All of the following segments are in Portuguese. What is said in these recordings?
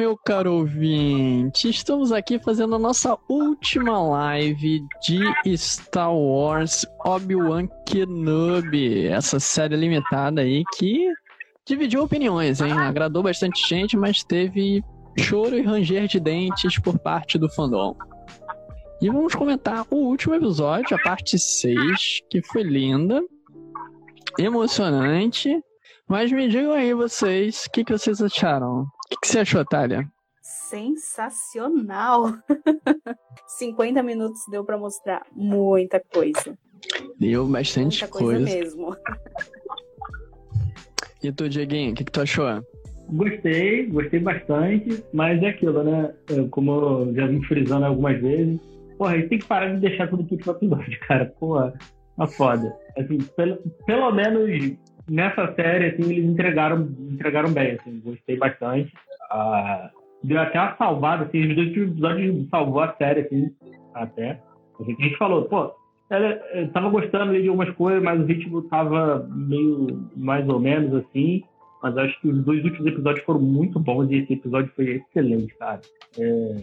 Meu caro ouvinte, estamos aqui fazendo a nossa última live de Star Wars Obi-Wan Kenobi, essa série limitada aí que dividiu opiniões, hein? Agradou bastante gente, mas teve choro e ranger de dentes por parte do fandom. E vamos comentar o último episódio, a parte 6, que foi linda, emocionante. Mas me digam aí vocês, o que, que vocês acharam? O que, que você achou, Thalia? Sensacional! 50 minutos deu para mostrar muita coisa. Deu bastante muita coisa. coisa. mesmo. E tu, Dieguinho, o que, que tu achou? Gostei, gostei bastante, mas é aquilo, né? Eu, como eu já vim frisando algumas vezes, porra, a gente tem que parar de deixar tudo pro último episódio, cara. Porra, uma foda. Assim, pelo, pelo menos nessa série, assim, eles entregaram, entregaram bem, assim, gostei bastante. Ah, deu até uma salvada, assim, os dois episódios salvou a série, assim, até. A gente falou, pô, ela, eu tava gostando de algumas coisas, mas o ritmo tava meio mais ou menos assim. Mas acho que os dois últimos episódios foram muito bons e esse episódio foi excelente, cara. É,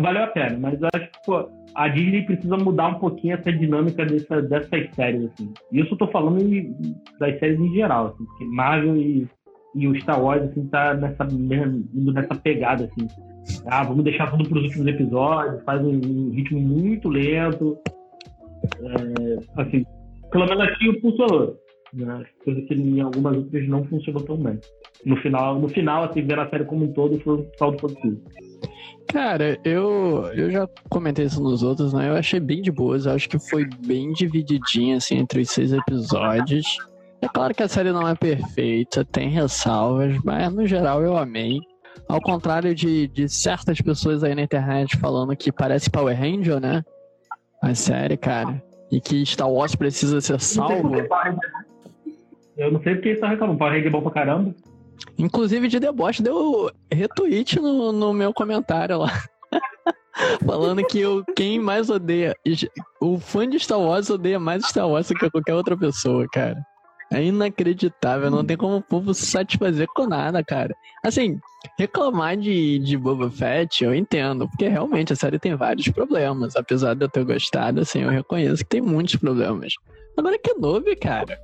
valeu a pena, mas acho que pô, a Disney precisa mudar um pouquinho essa dinâmica dessa, dessas séries, assim. Isso eu tô falando das séries em geral, assim, porque Marvel e, e o Star Wars, assim, tá nessa, indo nessa pegada, assim. Ah, vamos deixar tudo pros últimos episódios, faz um, um ritmo muito lento. É, assim, pelo menos aqui funcionou. Né? Coisa que em algumas outras não funcionou tão bem. No final, no final assim, ver a série como um todo foi um saldo positivo. Cara, eu, eu já comentei isso nos outros, né? Eu achei bem de boas. Eu acho que foi bem divididinha, assim, entre os seis episódios. É claro que a série não é perfeita, tem ressalvas, mas no geral eu amei. Ao contrário de, de certas pessoas aí na internet falando que parece Power Ranger, né? A série, cara. E que Star Wars precisa ser salvo. Eu não sei porque eles estão reclamando. Power Ranger é bom pra caramba. Inclusive de deboche deu retweet no, no meu comentário lá. Falando que o, quem mais odeia. O fã de Star Wars odeia mais Star Wars do que qualquer outra pessoa, cara. É inacreditável, não tem como o povo se satisfazer com nada, cara. Assim, reclamar de, de Boba Fett eu entendo, porque realmente a série tem vários problemas. Apesar de eu ter gostado, assim, eu reconheço que tem muitos problemas. Agora que novo, cara.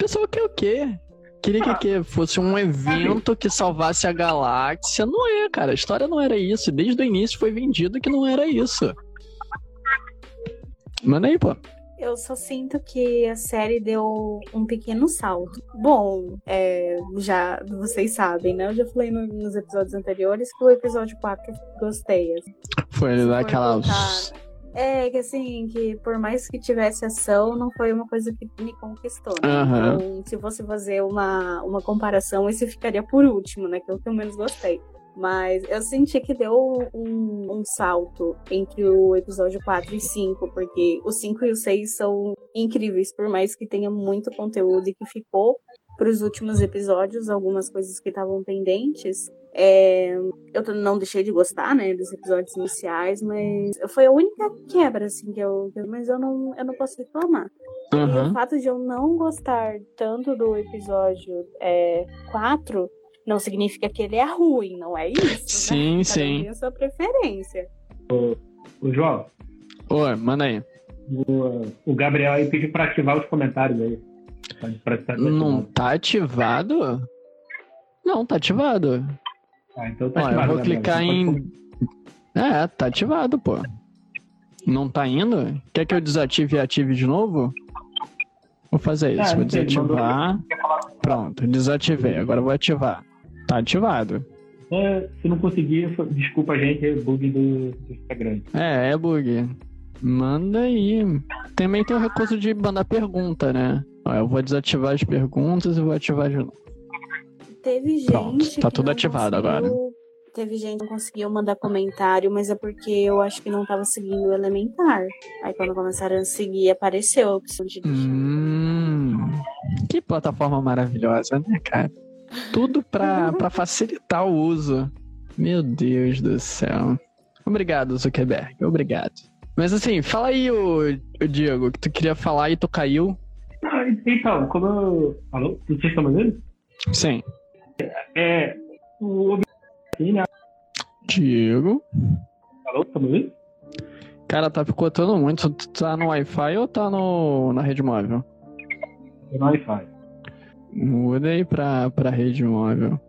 O pessoal quer o quê? Queria que, que fosse um evento que salvasse a galáxia. Não é, cara. A história não era isso. Desde o início foi vendido que não era isso. Manda aí, pô. Eu só sinto que a série deu um pequeno salto. Bom, é, já vocês sabem, né? Eu já falei no, nos episódios anteriores que o episódio 4 eu gostei. Assim. Foi daquela. É, que assim, que por mais que tivesse ação, não foi uma coisa que me conquistou. Né? Uhum. Então, se fosse fazer uma, uma comparação, esse ficaria por último, né? Que é eu menos gostei. Mas eu senti que deu um, um, salto entre o episódio 4 e 5, porque o 5 e o 6 são incríveis, por mais que tenha muito conteúdo e que ficou para os últimos episódios, algumas coisas que estavam pendentes. É, eu não deixei de gostar, né, dos episódios iniciais, mas foi a única quebra, assim, que eu. Mas eu não, eu não posso reclamar. Uhum. E o fato de eu não gostar tanto do episódio é, 4 não significa que ele é ruim, não é isso? Sim, né? sim. Tem a sua preferência. O, o João. Oi, manda aí. O, o Gabriel aí pediu pra ativar os comentários aí. Não tá ativado? Não, tá ativado. Ah, então tá Ó, ativado. eu vou clicar Você em. É, tá ativado, pô. Não tá indo? Quer que eu desative e ative de novo? Vou fazer isso. Ah, vou desativar. Pronto, desativei. Agora vou ativar. Tá ativado. É, se não conseguir, desculpa a gente, é bug do, do Instagram. É, é bug. Manda aí. Também tem o recurso de mandar pergunta, né? Ó, eu vou desativar as perguntas e vou ativar de novo. Teve gente. Pronto, tá que tudo ativado conseguiu- agora. Teve gente que não conseguiu mandar comentário, mas é porque eu acho que não tava seguindo o elementar. Aí quando começaram a seguir, apareceu a opção de deixar. Hum, que plataforma maravilhosa, né, cara? Tudo pra, pra facilitar o uso. Meu Deus do céu. Obrigado, Zuckerberg. Obrigado. Mas assim, fala aí, o, o Diego, que tu queria falar e tu caiu. Ah, então, como eu... Alô? Vocês estão me ouvindo? Sim. É, o assim, né? Diego. Alô, tá me ouvindo? Cara, tá picotando muito. Tu tá no Wi-Fi ou tá no, na rede móvel? Tô no Wi-Fi. Muda aí pra, pra rede móvel.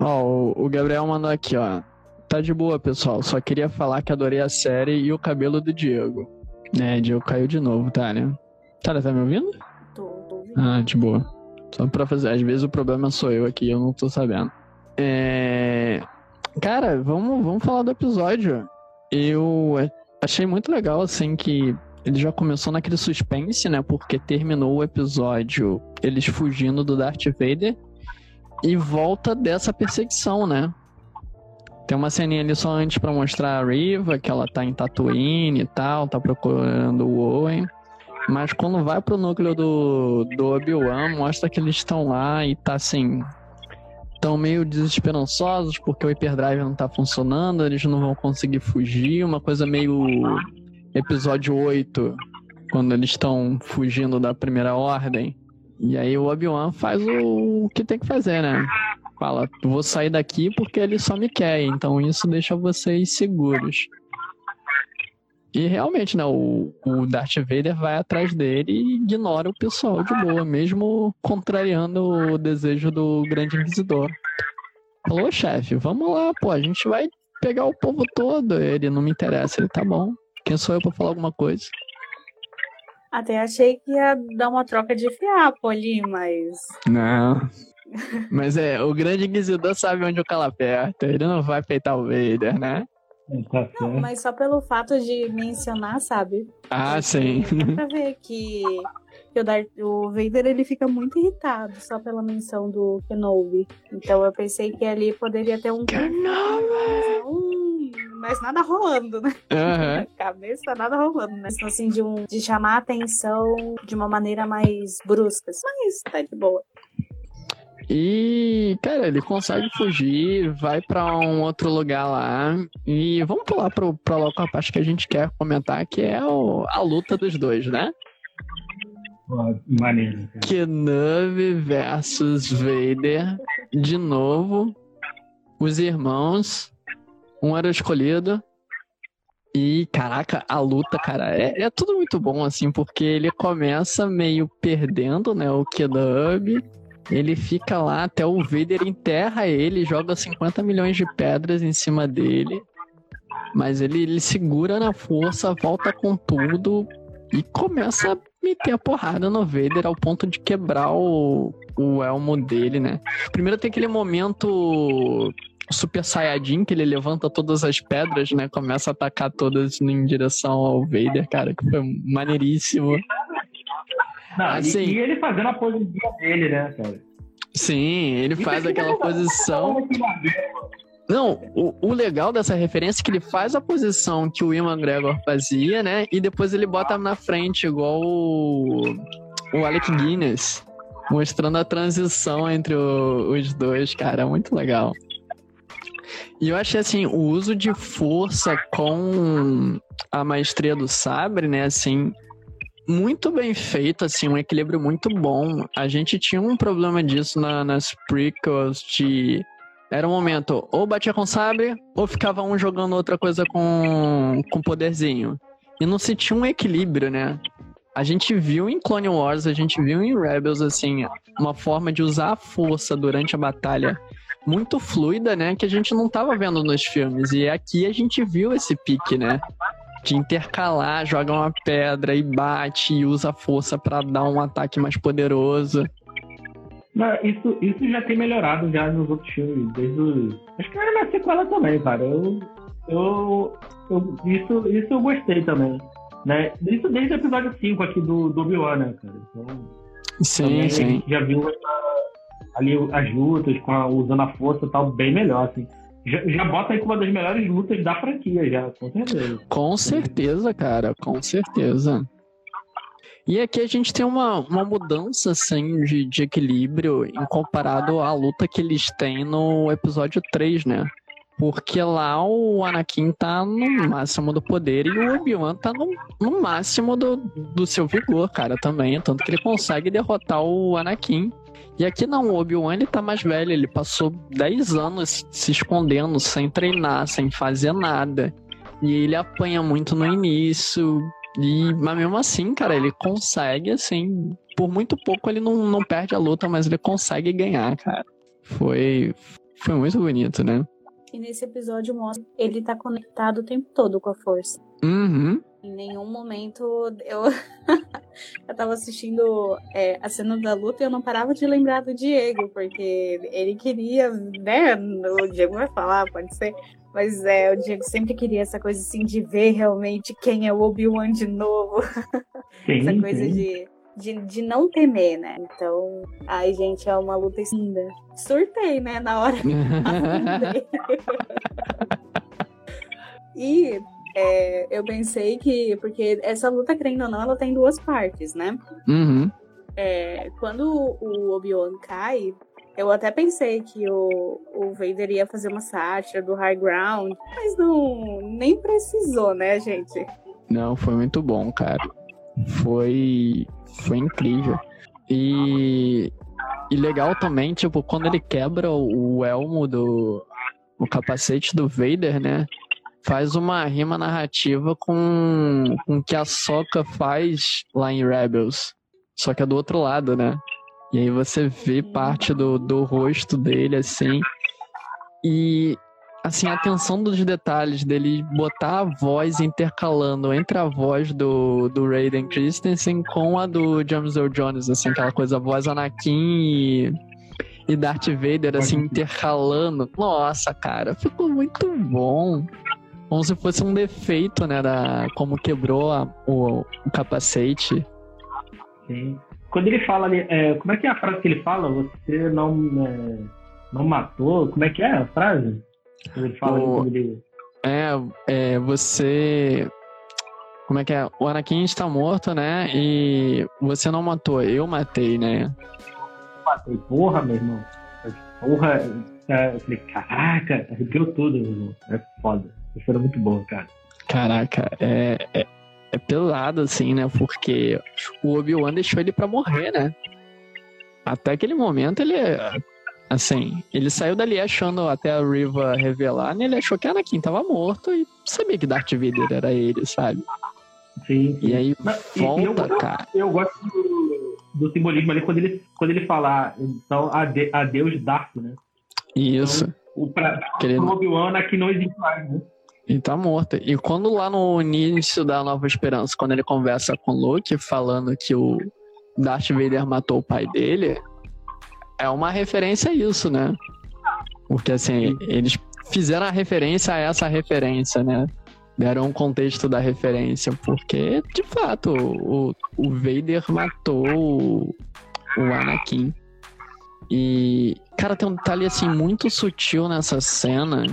Ó, o, o Gabriel mandou aqui, ó. Tá de boa, pessoal. Só queria falar que adorei a série e o cabelo do Diego. É, Diego caiu de novo, Thalia. Thalia, tá me ouvindo? Tô, tô ouvindo. Ah, de boa. Só pra fazer. Às vezes o problema sou eu aqui, eu não tô sabendo. É... Cara, vamos, vamos falar do episódio. Eu achei muito legal, assim, que ele já começou naquele suspense, né? Porque terminou o episódio eles fugindo do Darth Vader e volta dessa perseguição, né? Tem uma ceninha ali só antes pra mostrar a Riva, que ela tá em Tatooine e tal, tá procurando o Owen. Mas quando vai pro núcleo do, do Obi-Wan, mostra que eles estão lá e tá assim. Estão meio desesperançosos porque o hyperdrive não tá funcionando, eles não vão conseguir fugir, uma coisa meio episódio 8, quando eles estão fugindo da primeira ordem. E aí o Obi-Wan faz o que tem que fazer, né? Fala, vou sair daqui porque ele só me quer, então isso deixa vocês seguros. E realmente, né, o, o Darth Vader vai atrás dele e ignora o pessoal de boa, mesmo contrariando o desejo do Grande Inquisidor. Falou, chefe, vamos lá, pô, a gente vai pegar o povo todo. Ele não me interessa, ele tá bom. Quem sou eu pra falar alguma coisa? Até achei que ia dar uma troca de fiapo ali, mas. Não. Mas é, o Grande Inquisidor sabe onde o calo aperta. Ele não vai peitar o Vader, né? Tá Não, certo. mas só pelo fato de mencionar, sabe? Ah, Porque sim. Dá pra ver que, que o, Darth, o Vader ele fica muito irritado só pela menção do Kenobi. Então eu pensei que ali poderia ter um. Hum, mas nada rolando, né? Aham. Cabeça, nada rolando, né? Assim, de, um, de chamar a atenção de uma maneira mais brusca. Mas tá de boa. E, cara, ele consegue fugir, vai pra um outro lugar lá. E vamos pular pro, pra logo a parte que a gente quer comentar, que é o- a luta dos dois, né? Maneiro. Kenobi versus Vader. De novo, os irmãos. Um era escolhido. E, caraca, a luta, cara, é, é tudo muito bom, assim, porque ele começa meio perdendo, né, o Kenobi. Ele fica lá até o Vader enterra ele, joga 50 milhões de pedras em cima dele. Mas ele, ele segura na força, volta com tudo e começa a meter a porrada no Vader ao ponto de quebrar o, o elmo dele, né? Primeiro tem aquele momento Super Saiyajin, que ele levanta todas as pedras, né? Começa a atacar todas em direção ao Vader, cara, que foi maneiríssimo. Não, e- Assim- e, ele fazendo a posição dele, né, cara? Sim, ele faz aquela posição. Maneiro. Não, o, o legal dessa referência é que ele faz a posição que o Ian McGregor fazia, né? E depois ele bota na frente, igual o, o Alec Guinness, mostrando a transição entre o- os dois, cara. Muito legal. E eu achei assim, o uso de força com a maestria do sabre, né? Assim, muito bem feito, assim, um equilíbrio muito bom. A gente tinha um problema disso na- nas prequels de era um momento, ou batia com sabre, ou ficava um jogando outra coisa com, com poderzinho. E não se tinha um equilíbrio, né? A gente viu em Clone Wars, a gente viu em Rebels, assim, uma forma de usar a força durante a batalha muito fluida, né? Que a gente não tava vendo nos filmes. E aqui a gente viu esse pique, né? De intercalar, joga uma pedra e bate e usa a força pra dar um ataque mais poderoso. Não, isso, isso já tem melhorado já nos outros filmes, desde o... Acho que era na sequela também, cara. Eu, eu, eu- isso, isso eu gostei também. Né? Isso desde o episódio 5 aqui do, do Obi-Wan, né, cara? Então, Sim, sim. já viu ali as lutas, com a- usando a força e tal, bem melhor, assim. Já, já bota aí com uma das melhores lutas da franquia, já, com certeza. Com certeza, cara, com certeza. E aqui a gente tem uma, uma mudança, assim, de, de equilíbrio em comparado à luta que eles têm no episódio 3, né? Porque lá o Anakin tá no máximo do poder e o Obi-Wan tá no, no máximo do, do seu vigor, cara, também. Tanto que ele consegue derrotar o Anakin. E aqui não, o Obi-Wan ele tá mais velho, ele passou 10 anos se escondendo, sem treinar, sem fazer nada. E ele apanha muito no início. E, mas mesmo assim, cara, ele consegue, assim. Por muito pouco ele não, não perde a luta, mas ele consegue ganhar, cara. Foi, foi muito bonito, né? E nesse episódio mostra ele tá conectado o tempo todo com a força. Uhum. Em nenhum momento eu. eu tava assistindo é, a cena da luta e eu não parava de lembrar do Diego, porque ele queria, né? O Diego vai falar, pode ser. Mas é, o Diego sempre queria essa coisa assim de ver realmente quem é o Obi-Wan de novo. Sim, essa coisa sim. de, de, de não temer, né? Então, ai, gente, é uma luta linda. Surtei, né, na hora. E é, eu pensei que, porque essa luta, querendo ou não, ela tem duas partes, né? uhum. É, quando o Obi-Wan cai, eu até pensei que o, o Vader ia fazer uma sátira do High Ground, mas não, nem precisou, né, gente? Não, foi muito bom, cara. Foi, foi incrível. E, e legal também, tipo, quando ele quebra o, o elmo do o capacete do Vader, né? Faz uma rima narrativa com, com o que a Soca faz lá em Rebels. Só que é do outro lado, né? E aí você vê parte do, do rosto dele, assim. E, assim, a atenção dos detalhes dele botar a voz intercalando entre a voz do, do Raiden Christensen com a do James Earl Jones, assim, aquela coisa, a voz Anakin e, e Darth Vader, assim, intercalando. Nossa, cara, ficou muito bom. Como se fosse um defeito, né, da, como quebrou a- o, o capacete. Sim. Quando ele fala ali, é, como é que é a frase que ele fala? Você não, é, não matou? Como é que é a frase? Quando ele fala O- ele... É, é, você. Como é que é? O Anakin está morto, né? E você não matou, eu matei, né? Falei, porra, meu irmão. Porra, é, eu falei, caraca, arrepiou tudo, meu irmão. É foda. Isso era muito bom, cara. Caraca, é, é, é pesado, assim, né? Porque o Obi-Wan deixou ele pra morrer, né? Até aquele momento ele. Assim, ele saiu dali achando até a Riva revelar, né? Ele achou que Anakin tava morto e sabia que Darth Vader era ele, sabe? Sim, sim. E aí e- e eu- volta, cara. Eu gosto do, do simbolismo ali quando ele, quando ele fala, então, ade, adeus Darth, né? Isso. O pra, Querendo- Obi-Wan aqui não existe mais, né? E tá morto. E quando lá no início da Nova Esperança, quando ele conversa com o Luke, falando que o Darth Vader matou o pai dele, é uma referência a isso, né? Porque assim, eles fizeram a referência a essa referência, né? Deram um contexto da referência, porque, de fato, o, o Vader matou o, o Anakin. E, cara, tem um detalhe assim muito sutil nessa cena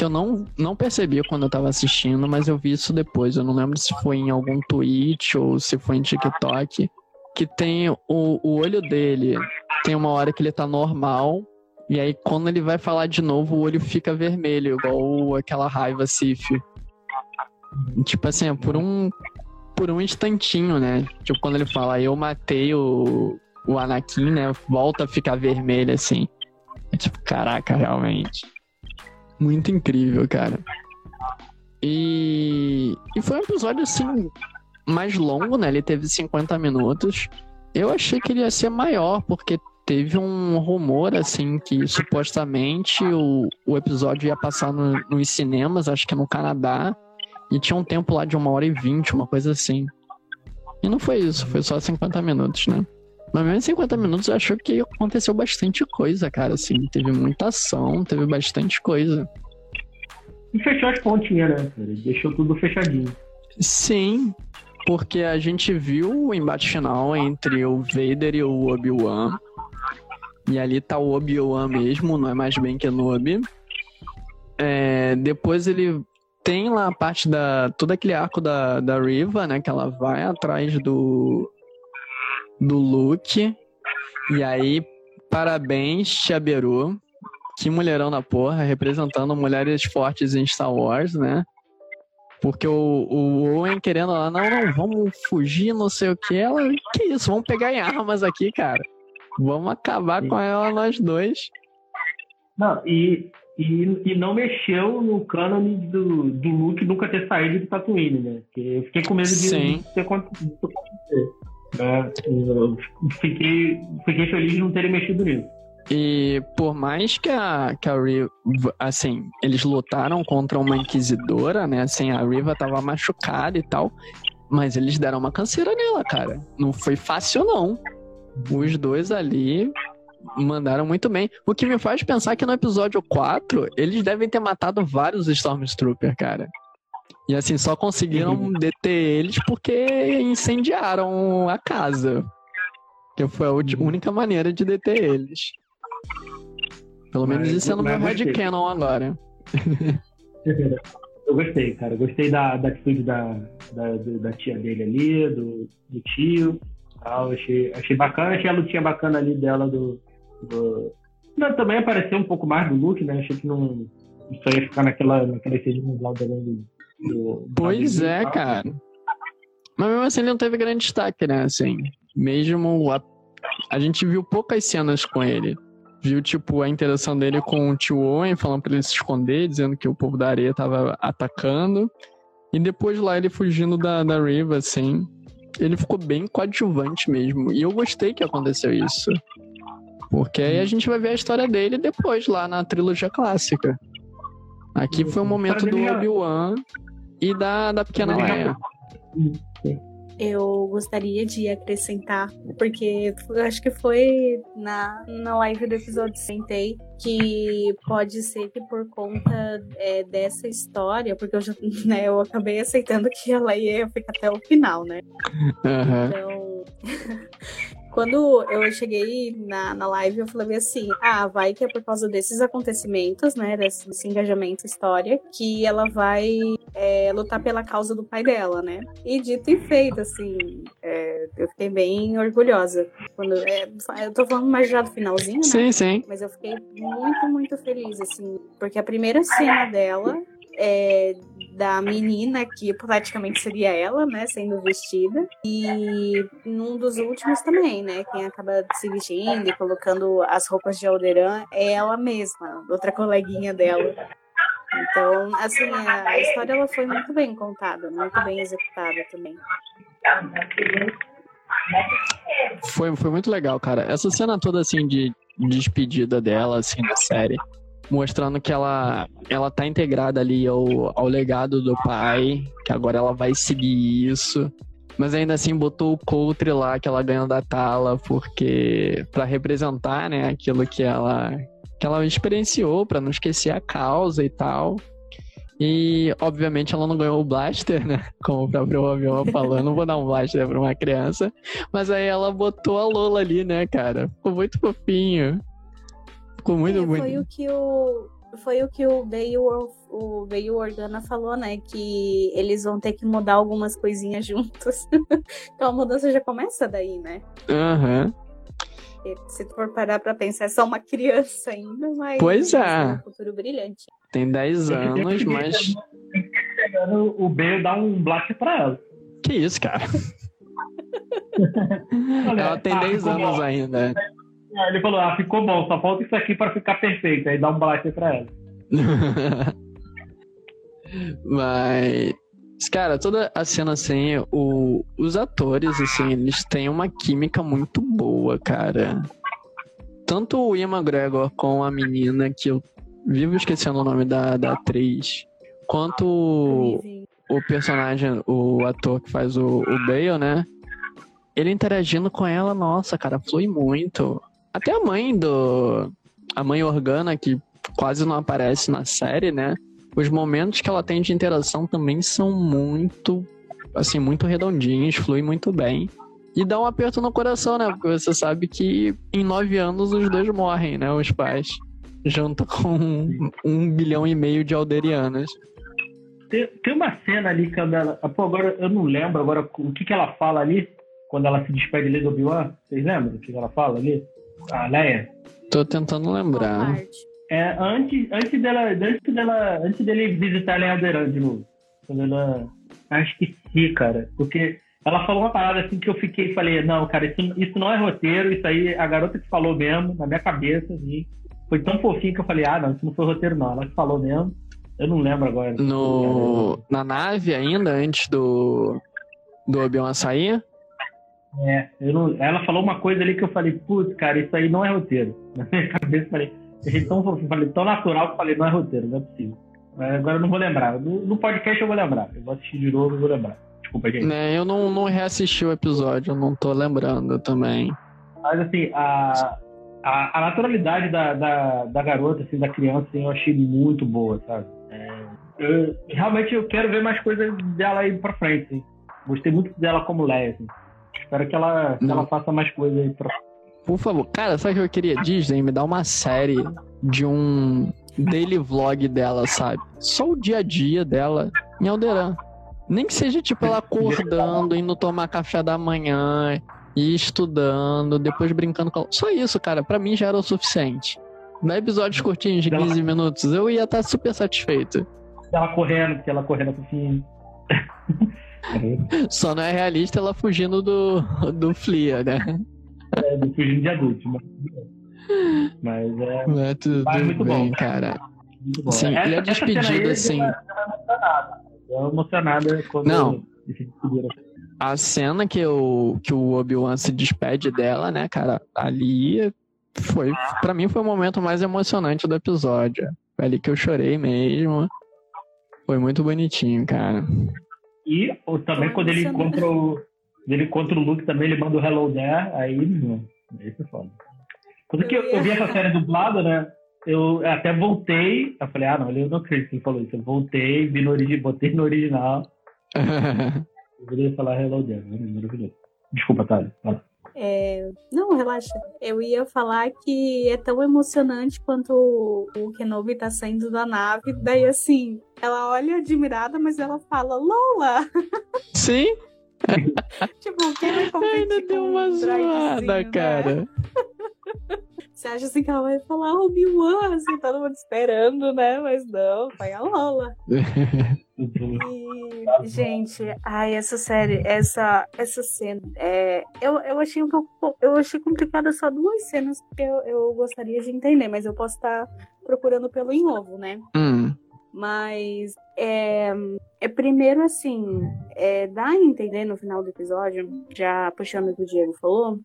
que eu não, não percebi quando eu tava assistindo, mas eu vi isso depois. Eu não lembro se foi em algum tweet ou se foi em TikTok. Que tem o, o olho dele, tem uma hora que ele tá normal, e aí quando ele vai falar de novo, o olho fica vermelho, igual aquela raiva Sif. Tipo assim, é por um, por um instantinho, né? Tipo, quando ele fala, eu matei o, o Anakin, né? Volta a ficar vermelho assim. É tipo, caraca, realmente. Muito incrível, cara. E, e foi um episódio assim mais longo, né? Ele teve 50 minutos. Eu achei que ele ia ser maior, porque teve um rumor assim que supostamente o, o episódio ia passar no- nos cinemas, acho que no Canadá, e tinha um tempo lá de uma hora e vinte, uma coisa assim. E não foi isso, foi só 50 minutos, né? Mas mesmo em 50 minutos eu acho que aconteceu bastante coisa, cara, assim. Teve muita ação, teve bastante coisa. E fechou as pontinhas, né? cara? Deixou tudo fechadinho. Sim, porque a gente viu o embate final entre o Vader e o Obi-Wan. E ali tá o Obi-Wan mesmo, não é mais Ben Kenobi. É, depois ele tem lá a parte da. todo aquele arco da, da Riva, né? Que ela vai atrás do. Do Luke. E aí, parabéns, Chaberu. Que mulherão na porra, representando mulheres fortes em Star Wars, né? Porque o, o Owen querendo lá, não, não, vamos fugir, não sei o que. Ela, que isso, vamos pegar em armas aqui, cara. Vamos acabar com ela nós dois. Não, e, e, e não mexeu no cânone do, do Luke nunca ter saído do Tatooine, né? Porque eu fiquei com medo de Sim. acontecer. Né? Eu fiquei, fiquei feliz de não terem mexido nisso. E por mais que a, que a Riva, assim, eles lutaram contra uma inquisidora, né? Assim, a Riva tava machucada e tal. Mas eles deram uma canseira nela, cara. Não foi fácil, não. Os dois ali mandaram muito bem. O que me faz pensar que no episódio 4, eles devem ter matado vários Stormtrooper, cara. E assim, só conseguiram deter eles porque incendiaram a casa. Que foi a ulti- única maneira de deter eles. Pelo menos Mas- isso é no meu gostei. headcanon agora. Eu gostei, cara. Gostei da, da atitude da, da, da tia dele ali, do, do tio. Tal. Achei, achei bacana. Achei a lutinha bacana ali dela do. do... Não, também apareceu um pouco mais do Luke, né? Achei que não. Isso aí ia ficar naquela, naquela cena lá do, do, do. Pois é, tal. cara. Mas mesmo assim ele não teve grande destaque, né? Assim, mesmo a, a gente viu poucas cenas com ele. Viu, tipo, a interação dele com o tio Owen, falando pra ele se esconder, dizendo que o povo da areia tava atacando. E depois lá ele fugindo da, da Riva, assim. Ele ficou bem coadjuvante mesmo. E eu gostei que aconteceu isso. Porque aí a gente vai ver a história dele depois, lá na trilogia clássica. Aqui foi o momento do Obi-Wan e da, da pequena Leia. Eu gostaria de acrescentar, porque eu acho que foi na, na live do episódio Sentei que pode ser que por conta é, dessa história, porque eu já né, eu acabei aceitando que ela ia ficar até o final, né? Aham. Então, quando eu cheguei na, na live, eu falei assim: ah, vai que é por causa desses acontecimentos, né? Desse, desse engajamento história, que ela vai é, lutar pela causa do pai dela, né? E dito e feito, assim, é, eu fiquei bem orgulhosa. Quando, é, eu tô falando mais já do finalzinho, né? Sim, sim. Mas eu fiquei muito, muito feliz, assim, porque a primeira cena dela é da menina, que praticamente seria ela, né, sendo vestida, e num dos últimos também, né, quem acaba se vestindo e colocando as roupas de Alderan é ela mesma, outra coleguinha dela. Então, assim, a, história ela foi muito bem contada, muito bem executada também. Foi, foi muito legal, cara. Essa cena toda, assim, de despedida dela, assim, na série. Mostrando que ela, ela tá integrada ali ao, ao legado do pai, que agora ela vai seguir isso. Mas ainda assim botou o Coutre lá, que ela ganhou da Tala, porque... para representar, né, aquilo que ela, que ela experienciou, para não esquecer a causa e tal. E, obviamente, ela não ganhou o Blaster, né? Como o próprio Obi-Wan falou, não vou dar um Blaster pra uma criança. Mas aí ela botou a Lola ali, né, cara? Ficou muito fofinho. Ficou muito É, bonito. Foi o que o foi o que o Bayo, o Bayo Organa falou, né? Que eles vão ter que mudar algumas coisinhas juntos. então a mudança já começa daí, né? Aham. E Se tu for parar pra pensar, é só uma criança ainda, mas. Pois é. tem um futuro brilhante. Tem 10 anos, mas. Chegando, O B dá um blast pra ela. Que isso, cara? Ela tem ah, 10 ficou anos ainda. Aí Ele falou, ah, ficou bom, só falta isso aqui pra ficar perfeito. Aí dá um blast pra ela. Mas. Cara, toda a cena assim, o, os atores, assim, eles têm uma química muito boa, cara. Tanto o Ian McGregor com a menina, que eu vivo esquecendo o nome da, da atriz, quanto o, o personagem, o ator que faz o, o Bale, né? Ele interagindo com ela, nossa, cara, flui muito. Até a mãe do. A mãe Organa, que quase não aparece na série, né? Os momentos que ela tem de interação também são muito. Assim, muito redondinhos, flui muito bem. E dá um aperto no coração, né? Porque você sabe que em nove anos os dois morrem, né? Os pais. Junto com um bilhão e meio de alderianas. Tem, tem uma cena ali quando ela. ah, Pô, agora eu não lembro agora o que, que ela fala ali quando ela se despede ali do Obi-Wan. Vocês lembram o que ela fala ali? A Leia. Tô tentando lembrar. É, antes, antes dela. Antes dela. Antes dele visitar a Leia de novo. Quando ela. Ah, esqueci, cara. Porque ela falou uma parada assim que eu fiquei e falei, não, cara, isso, isso não é roteiro, isso aí, a garota que falou mesmo, na minha cabeça, assim, foi tão fofinho que eu falei, ah, não, isso não foi roteiro, não. Ela que falou mesmo. Eu não lembro agora. No... Na nave ainda, antes do, do Obi-Wan sair? É, eu não... ela falou uma coisa ali que eu falei, putz, cara, isso aí não é roteiro. Na minha cabeça eu falei, achei tão falei, tão natural que eu falei, não é roteiro, não é possível. Mas agora eu não vou lembrar. No, no podcast eu vou lembrar. Eu vou assistir de novo e vou lembrar. Desculpa, gente. É, eu não, não reassisti o episódio, eu não tô lembrando também. Mas assim, a, a, a naturalidade da, da, da, garota, assim, da criança, assim, eu achei muito boa, sabe? É, eu, realmente eu quero ver mais coisas dela aí pra frente. Assim. Gostei muito dela como Leia. Assim. Espero que ela, que ela faça mais coisas aí pra Por favor, cara, sabe o que eu queria? Disney, me dá uma série de um daily vlog dela, sabe? Só o dia a dia dela em Alderan. Nem que seja tipo ela acordando, indo tomar café da manhã, e estudando, depois brincando com. Só isso, cara, para mim já era o suficiente. No episódios curtinhos de 15 minutos, eu ia estar super satisfeito. Ela correndo, porque ela correndo assim. Só não é realista ela fugindo do, do Flia, né? É, do fugindo de adulto. Mas, mas é. é tudo mas muito bem, bom. cara. Muito bom. Sim, essa, e a despedida, assim. Eu emocionada quando. Não. A cena que, o, que o Obi-Wan se despede dela, né, cara? Ali foi. para mim foi o momento mais emocionante do episódio. Foi ali que eu chorei mesmo. Foi muito bonitinho, cara. E ou, também quando ele encontra o. Ele encontra o Luke também, ele manda o Hello There, aí, mano, isso é foda. Quando que eu, eu vi essa série dublada, né? Eu até voltei, eu falei, ah não, eu não acredito que ele falou isso. Eu voltei, vi no origi, botei no original. eu queria falar Hello There, né? maravilhoso. Desculpa, Thalia. Fala. É... Não, relaxa. Eu ia falar que é tão emocionante quanto o Kenobi tá saindo da nave. Daí, assim, ela olha admirada, mas ela fala, Lola! Sim. tipo, quem vai competir Ainda deu uma zoada, né? cara. Você acha assim que ela vai falar Obi-Wan, assim, todo mundo esperando, né? Mas não, vai a Lola. e, gente, ai, essa série, essa, essa cena, é, eu, eu achei um pouco, eu achei complicada só duas cenas que eu, eu gostaria de entender, mas eu posso estar procurando pelo em ovo, né? Hum. Mas é, é primeiro assim, é, dá a entender no final do episódio, já puxando o que o Diego falou,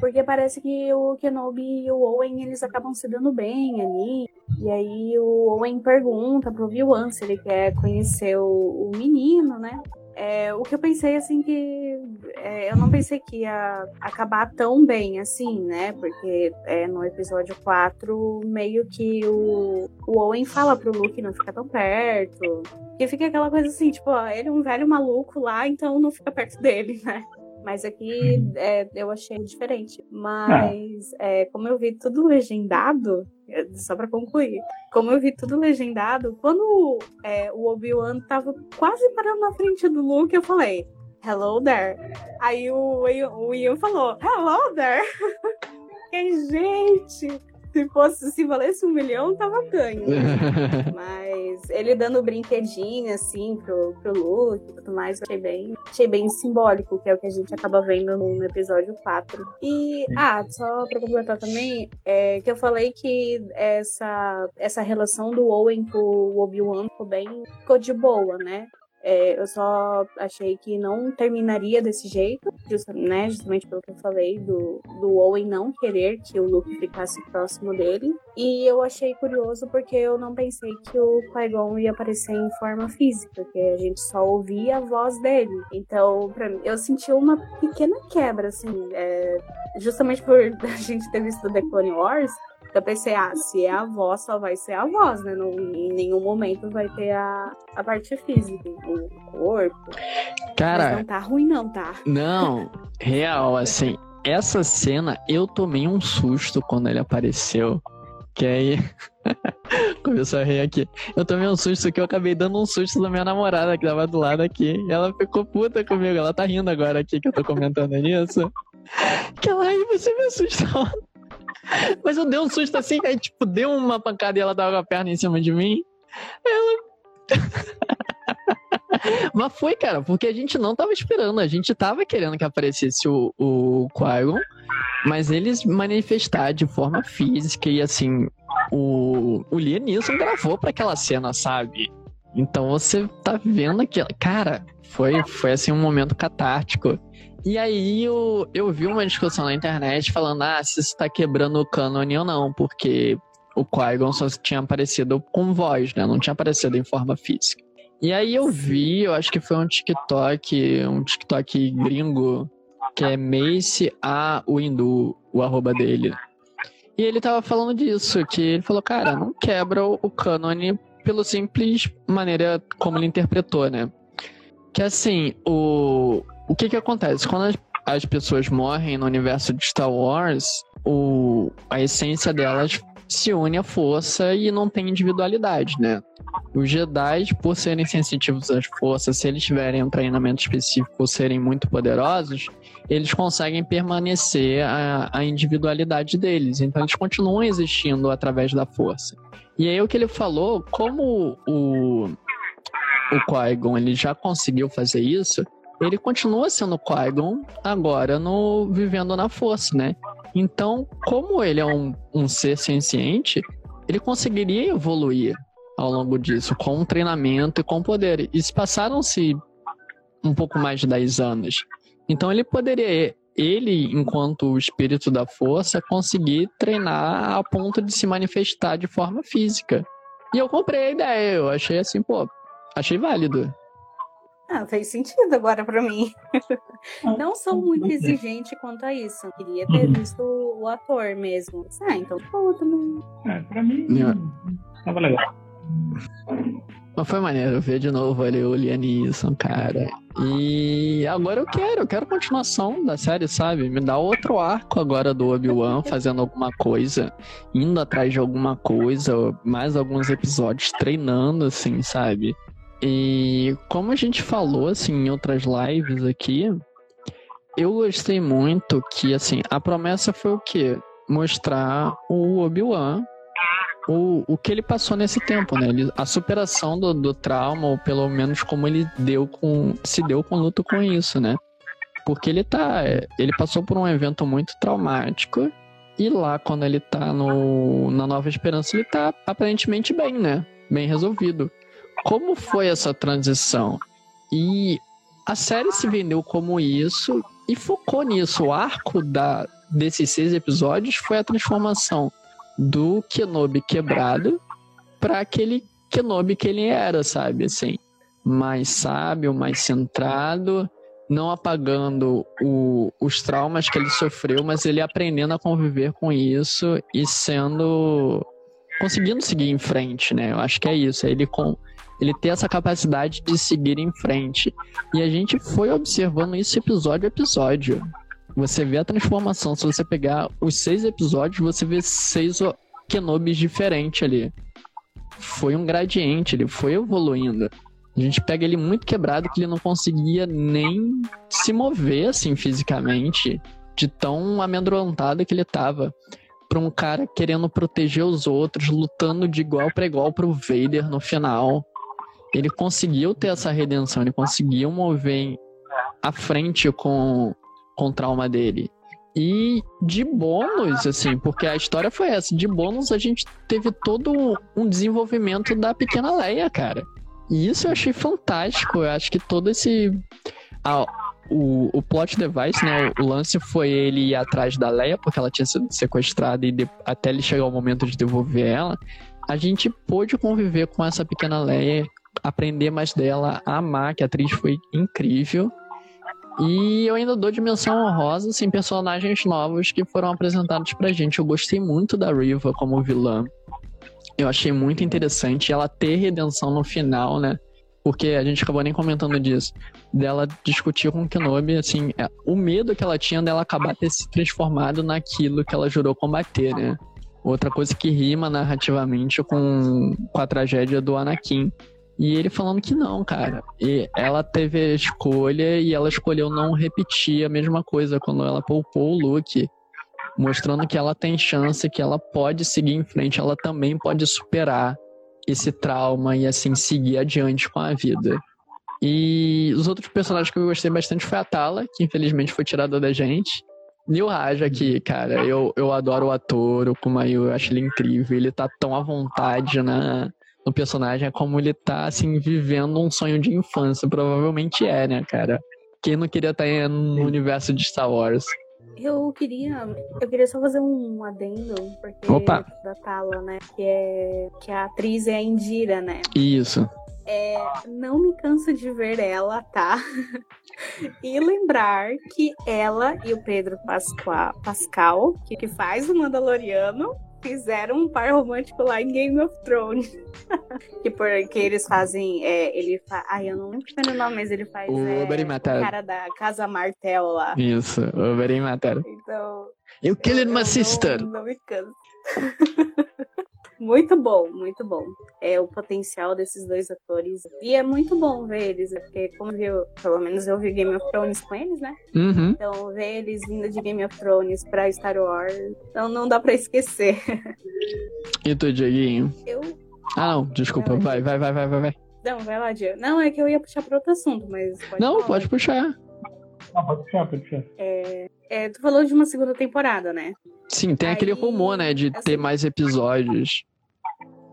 porque parece que o Kenobi e o Owen eles acabam se dando bem ali. E aí o Owen pergunta pro Obi-Wan se ele quer conhecer o, o menino, né? É, o que eu pensei, assim, que é, eu não pensei que ia acabar tão bem, assim, né? Porque é, no episódio 4, meio que o, o Owen fala pro Luke não ficar tão perto. E fica aquela coisa assim, tipo, ó, ele é um velho maluco lá, então não fica perto dele, né? Mas aqui uhum. é, eu achei diferente. Mas é, como eu vi tudo legendado, é, só para concluir, como eu vi tudo legendado, quando é, o Obi-Wan tava quase parando na frente do Luke, eu falei, hello there. Aí o, o Ian falou, hello there. que gente! Se fosse, se valesse um milhão, tava ganho. Mas ele dando brinquedinho, assim, pro, pro Luke e tudo mais, achei bem, achei bem simbólico, que é o que a gente acaba vendo no, episódio 4. E, ah, só pra completar também, é que eu falei que essa, essa relação do Owen com o Obi-Wan ficou bem, ficou de boa, né? É, eu só achei que não terminaria desse jeito, né, justamente pelo que eu falei, do, do Owen não querer que o Luke ficasse próximo dele. E eu achei curioso porque eu não pensei que o Qui-Gon ia aparecer em forma física, porque a gente só ouvia a voz dele. Então, pra mim, eu senti uma pequena quebra, assim, é, justamente por a gente ter visto The Clone Wars, eu pensei, ah, se é a voz, só vai ser a voz, né? Não, em nenhum momento vai ter a, a parte física, o corpo. Cara. Mas não tá ruim, não, tá? Não, real, assim, essa cena eu tomei um susto quando ele apareceu. Que aí. Começou a rir aqui. Eu tomei um susto que eu acabei dando um susto da minha namorada que tava do lado aqui. E ela ficou puta comigo. Ela tá rindo agora aqui que eu tô comentando nisso. Que ela aí você me assustou. Mas eu dei um susto assim, aí, tipo, deu uma pancada e ela tava com a perna em cima de mim. Ela. Mas foi, cara, porque a gente não tava esperando. A gente tava querendo que aparecesse o, o Qui-Gon, mas eles manifestar de forma física e assim, o, o Liam Neeson gravou para aquela cena, sabe? Então você tá vendo aquilo. Cara, foi, foi assim um momento catártico. E aí eu, eu vi uma discussão na internet falando, ah, se isso tá quebrando o cânone ou não, porque o Qui-Gon só tinha aparecido com voz, né? Não tinha aparecido em forma física. E aí eu vi, eu acho que foi um TikTok, um TikTok gringo, que é Mace A Windu, o arroba dele. E ele tava falando disso, que ele falou, cara, não quebra o, cânone pelo simples maneira como ele interpretou, né? Que assim, o, o que que acontece? Quando as, as pessoas morrem no universo de Star Wars, o, a essência delas se une à força e não tem individualidade, né? Os Jedi, por serem sensitivos às forças, se eles tiverem um treinamento específico ou serem muito poderosos, eles conseguem permanecer a, a individualidade deles. Então eles continuam existindo através da força. E aí o que ele falou, como o, o Qui-Gon ele já conseguiu fazer isso, ele continua sendo Qui-Gon agora no vivendo na força, né? Então, como ele é um, um ser senciente, ele conseguiria evoluir ao longo disso, com treinamento e com poder. E se passaram-se um pouco mais de 10 anos. Então ele poderia, ele, enquanto espírito da força, conseguir treinar a ponto de se manifestar de forma física. E eu comprei a ideia, eu achei assim, pô, achei válido. Ah, fez sentido agora para mim. Não sou muito exigente quanto a isso. Queria ter uhum. visto o ator mesmo. Ah, então pô, também. É, pra mim, tava legal. Mas foi maneiro ver de novo ali o Lianisson, cara. E agora eu quero, eu quero continuação da série, sabe? Me dá outro arco agora do Obi-Wan fazendo alguma coisa, indo atrás de alguma coisa, mais alguns episódios treinando, assim, sabe? E como a gente falou assim em outras lives aqui, eu gostei muito que assim, a promessa foi o quê? Mostrar o Obi-Wan o, o que ele passou nesse tempo, né? Ele, a superação do, do trauma, ou pelo menos como ele deu com se deu com luto com isso, né? Porque ele tá, ele passou por um evento muito traumático e lá quando ele tá no, na Nova Esperança, ele tá aparentemente bem, né? Bem resolvido como foi essa transição? E a série se vendeu como isso e focou nisso. O arco da, desses seis episódios foi a transformação do Kenobi quebrado para aquele Kenobi que ele era, sabe? Assim, mais sábio, mais centrado, não apagando o, os traumas que ele sofreu, mas ele aprendendo a conviver com isso e sendo. Conseguindo seguir em frente, né? Eu acho que é isso. Ele com ele ter essa capacidade de seguir em frente. E a gente foi observando isso episódio a episódio. Você vê a transformação. Se você pegar os seis episódios, você vê seis Kenobis diferentes ali. Foi um gradiente, ele foi evoluindo. A gente pega ele muito quebrado que ele não conseguia nem se mover assim fisicamente, de tão amedrontado que ele tava. Pra um cara querendo proteger os outros, lutando de igual para igual pro Vader no final ele conseguiu ter essa redenção, ele conseguiu mover à frente com, com o trauma dele. E de bônus, assim, porque a história foi essa, de bônus a gente teve todo um desenvolvimento da pequena Leia, cara. E isso eu achei fantástico. Eu acho que todo esse. O, o plot device, né? O lance foi ele ir atrás da Leia, porque ela tinha sido sequestrada e de, até ele chegar o momento de devolver ela. A gente pôde conviver com essa pequena Leia aprender mais dela, amar, que a atriz foi incrível. E eu ainda dou dimensão honrosa, assim, personagens novos que foram apresentados pra gente. Eu gostei muito da Riva como vilã. Eu achei muito interessante ela ter redenção no final, né? Porque a gente acabou nem comentando disso. Dela discutir com o Kenobi, assim, é, o medo que ela tinha dela acabar ter se transformado naquilo que ela jurou combater, né? Outra coisa que rima narrativamente com, com a tragédia do Anakin. E ele falando que não, cara. E ela teve a escolha e ela escolheu não repetir a mesma coisa quando ela poupou o Luke, mostrando que ela tem chance, que ela pode seguir em frente, ela também pode superar esse trauma e assim seguir adiante com a vida. E os outros personagens que eu gostei bastante foi a Tala, que infelizmente foi tirada da gente. Neil Raja aqui, cara, eu, eu adoro o ator, o Kumail, eu acho ele incrível. Ele tá tão à vontade na, no personagem, é como ele tá, assim, vivendo um sonho de infância. Provavelmente é, né, cara? Quem não queria estar tá no universo de Star Wars? Eu queria, eu queria só fazer um adendo, porque Opa. da Tala, né? Que é que a atriz é a Indira, né? Isso. É, não me canso de ver ela, tá? e lembrar que ela e o Pedro Pascoal, Pascal, que, que faz o Mandaloriano, fizeram um par romântico lá em Game of Thrones. que porque eles fazem. É, ele fa... Ai, eu não lembro o nome, mas ele faz. O é, Oberyn o cara da Casa Martel lá. Isso, o Oberyn Martell. Então. You killed eu my não- sister. Não, me canso. muito bom, muito bom. É o potencial desses dois atores. E é muito bom ver eles, né? porque como viu, pelo menos eu vi Game of Thrones com eles, né? Uhum. Então ver eles vindo de Game of Thrones pra Star Wars, então não dá pra esquecer. E tu, Dieguinho? Eu. Ah, não, desculpa. Vai, vai, vai, vai, vai. vai. Não, vai lá, Diego. Não, é que eu ia puxar pra outro assunto, mas. Pode Não, falar. pode puxar. Ah, pode puxar, pode puxar. É, tu falou de uma segunda temporada, né? Sim, tem aquele Aí, rumor, né, de assim- ter mais episódios.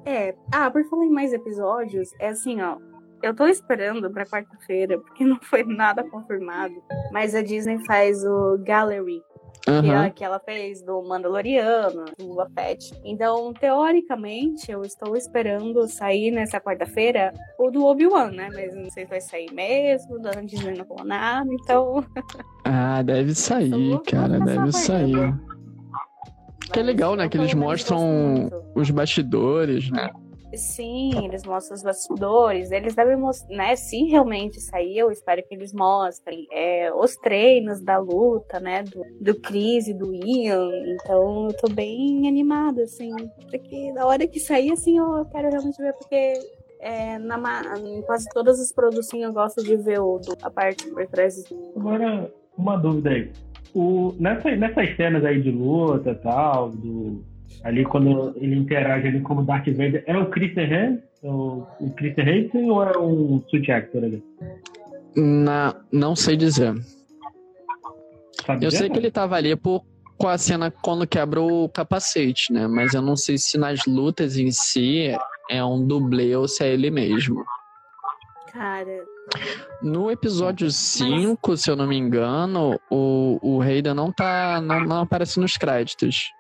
É. Ah, por falar em mais episódios, é assim, ó. Eu tô esperando pra quarta-feira, porque não foi nada confirmado. Mas a Disney faz o Gallery, que, Aham. ela, que ela fez do Mandaloriano, do Boba Fett. Então, teoricamente, eu estou esperando sair nessa quarta-feira o do Obi-Wan, né? Mas não sei se vai sair mesmo, da Disney não falou nada, então. Ah, deve sair, cara, deve sair. dentro. Que é legal, né, que eles mostram os bastidores, né? Sim, eles mostram os bastidores. Eles devem mostrar, né? Se realmente sair, eu espero que eles mostrem é, os treinos da luta, né? Do, do Chris e do Ian. Então, eu tô bem animada, assim. Porque na hora que sair, assim, eu quero realmente ver, porque é, na, ma- em quase todas as produções eu gosto de ver o, do- a parte por trás. Agora, uma dúvida aí. O, nessa, nessas cenas aí de luta e tal, do, ali quando ele interage ali como Darth Vader, é o Christian Hansen? É o, o Christian Hansen ou é um suit actor ali? Na, não sei dizer. Sabe Eu dizer? sei que ele tava ali por, com a cena quando quebra o capacete, né? Mas eu não sei se nas lutas em si é um dublê ou se é ele mesmo. Cara, No episódio 5, se eu não me engano, o, o Hayden não tá. Não, não aparece nos créditos.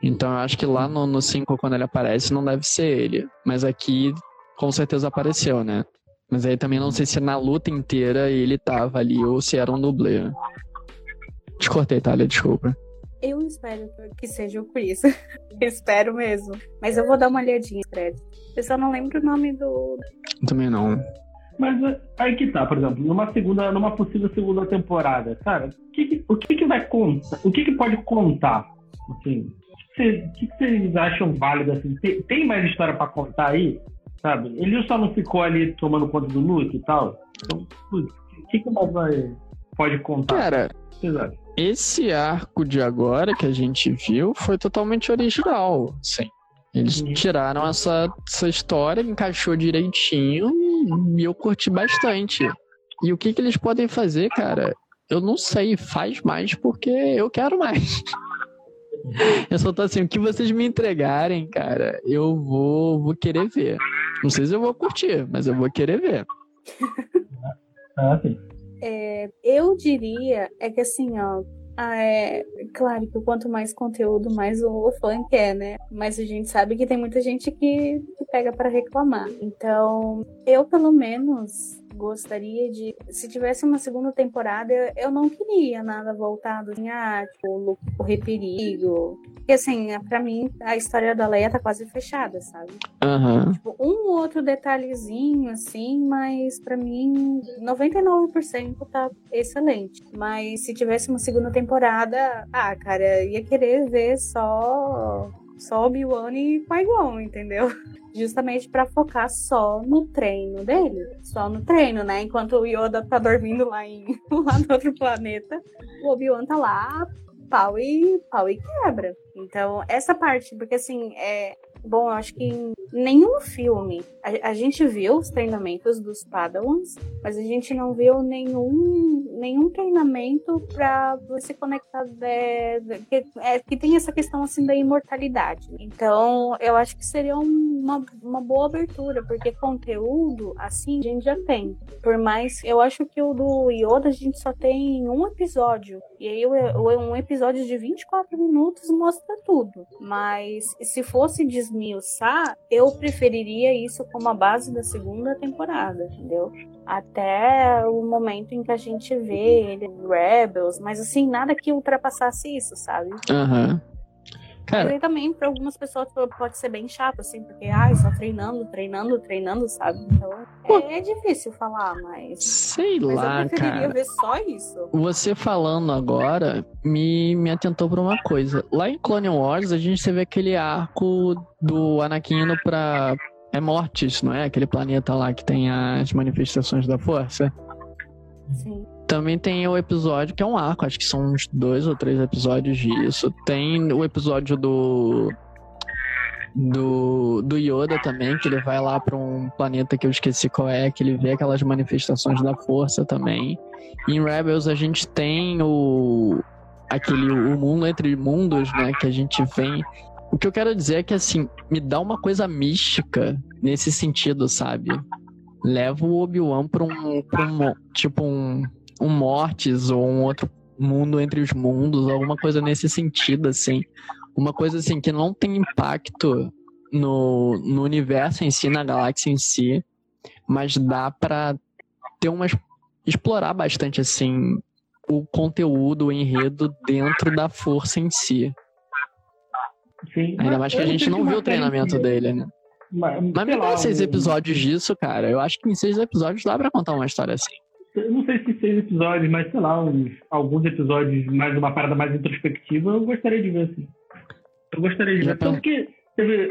Então eu acho que lá no 5, quando ele aparece, não deve ser ele. Mas aqui com certeza apareceu, né? Mas aí também não sei se na luta inteira ele tava ali ou se era um dublê. Te cortei, Thalia, desculpa. eu espero que seja o Chris. espero mesmo. Mas eu vou dar uma olhadinha crédito. Eu só não lembro o nome do, Também não. Mas é, aí que tá, por exemplo, numa segunda, numa possível segunda temporada, cara, o que, que- o que, que vai contar? O que, que pode contar? Assim, o que, vocês acham válido assim? Tem, tem mais história pra contar aí? Sabe? Ele só não ficou ali tomando conta do Luke e tal. Então, o que, que mais vai, pode contar? Cara, esse arco de agora que a gente viu foi totalmente original, sim. Eles Uhum. tiraram essa, essa história, encaixou direitinho e eu curti bastante. E o que, que eles podem fazer, cara? Eu não sei, faz mais porque eu quero mais. Eu só tô assim, o que vocês me entregarem, cara, eu vou, vou querer ver. Não sei se eu vou curtir, mas eu vou querer ver. Ah, sim. É, eu diria é que assim, ó. Ah, É, claro que quanto mais conteúdo, mais o fã quer, né? Mas a gente sabe que tem muita gente que, que pega pra reclamar. Então, eu pelo menos gostaria de. Se tivesse uma segunda temporada, eu- não queria nada voltado assim, ah, tipo, correr perigo. Porque assim, pra mim, a história da Leia tá quase fechada, sabe? Aham. Tipo, um ou outro detalhezinho, assim, mas pra mim, 99% tá excelente. Mas se tivesse uma segunda temporada, ah, cara, ia querer ver só, só Obi-Wan e Qui-Gon, entendeu? Justamente pra focar só no treino dele. Só no treino, né? Enquanto o Yoda tá dormindo lá, em, lá no outro planeta, o Obi-Wan tá lá pau e pau e quebra. Então, essa parte, porque assim, é, Bom, acho que em nenhum filme a, a, gente viu os treinamentos dos Padawans, mas a gente não viu nenhum, nenhum treinamento para você conectar é, que, é, que tem essa questão assim da imortalidade. Então, eu acho que seria uma, uma boa abertura, porque conteúdo assim a gente já tem. Por mais, eu acho que o do Yoda a gente só tem um episódio. E aí um episódio de 24 minutos mostra tudo. Mas se fosse esmiuçar, eu preferiria isso como a base da segunda temporada, entendeu? Até o momento em que a gente vê ele Rebels, mas assim, nada que ultrapassasse isso, sabe? Aham. Uhum. Cara... E também, para algumas pessoas, pode ser bem chato, assim, porque, ai, só treinando, treinando, treinando, sabe? Então, é, é difícil falar, mas. Sei mas lá, eu preferiria cara. ver só isso. Você falando agora me, me atentou pra uma coisa. Lá em Clone Wars, a gente teve aquele arco do Anakin indo pra. É Mortis, não é? Aquele planeta lá que tem as manifestações da força. Sim. Também tem o episódio que é um arco, acho que são uns dois ou três episódios disso. Tem o episódio do. Do, do Yoda também, que ele vai lá para um planeta que eu esqueci qual é, que ele vê aquelas manifestações da força também. Em Rebels a gente tem o aquele o mundo entre mundos, né, que a gente vem o que eu quero dizer é que, assim, me dá uma coisa mística nesse sentido, sabe? Leva o Obi-Wan pra um, pra um. Tipo, um um Mortis ou um outro mundo entre os mundos, alguma coisa nesse sentido, assim. Uma coisa assim que não tem impacto no, no universo em si, na galáxia em si, mas dá para ter umas explorar bastante assim o conteúdo, o enredo dentro da força em si. Sim, Ainda mais que a gente não viu o treinamento dele, né? Mas, mas me dá seis episódios disso, cara. Eu acho que em seis episódios dá pra contar uma história assim não sei se seis episódios, mas sei lá, uns, alguns episódios, mais uma parada mais introspectiva, eu gostaria de ver, assim. Eu gostaria de ver. Tanto que teve,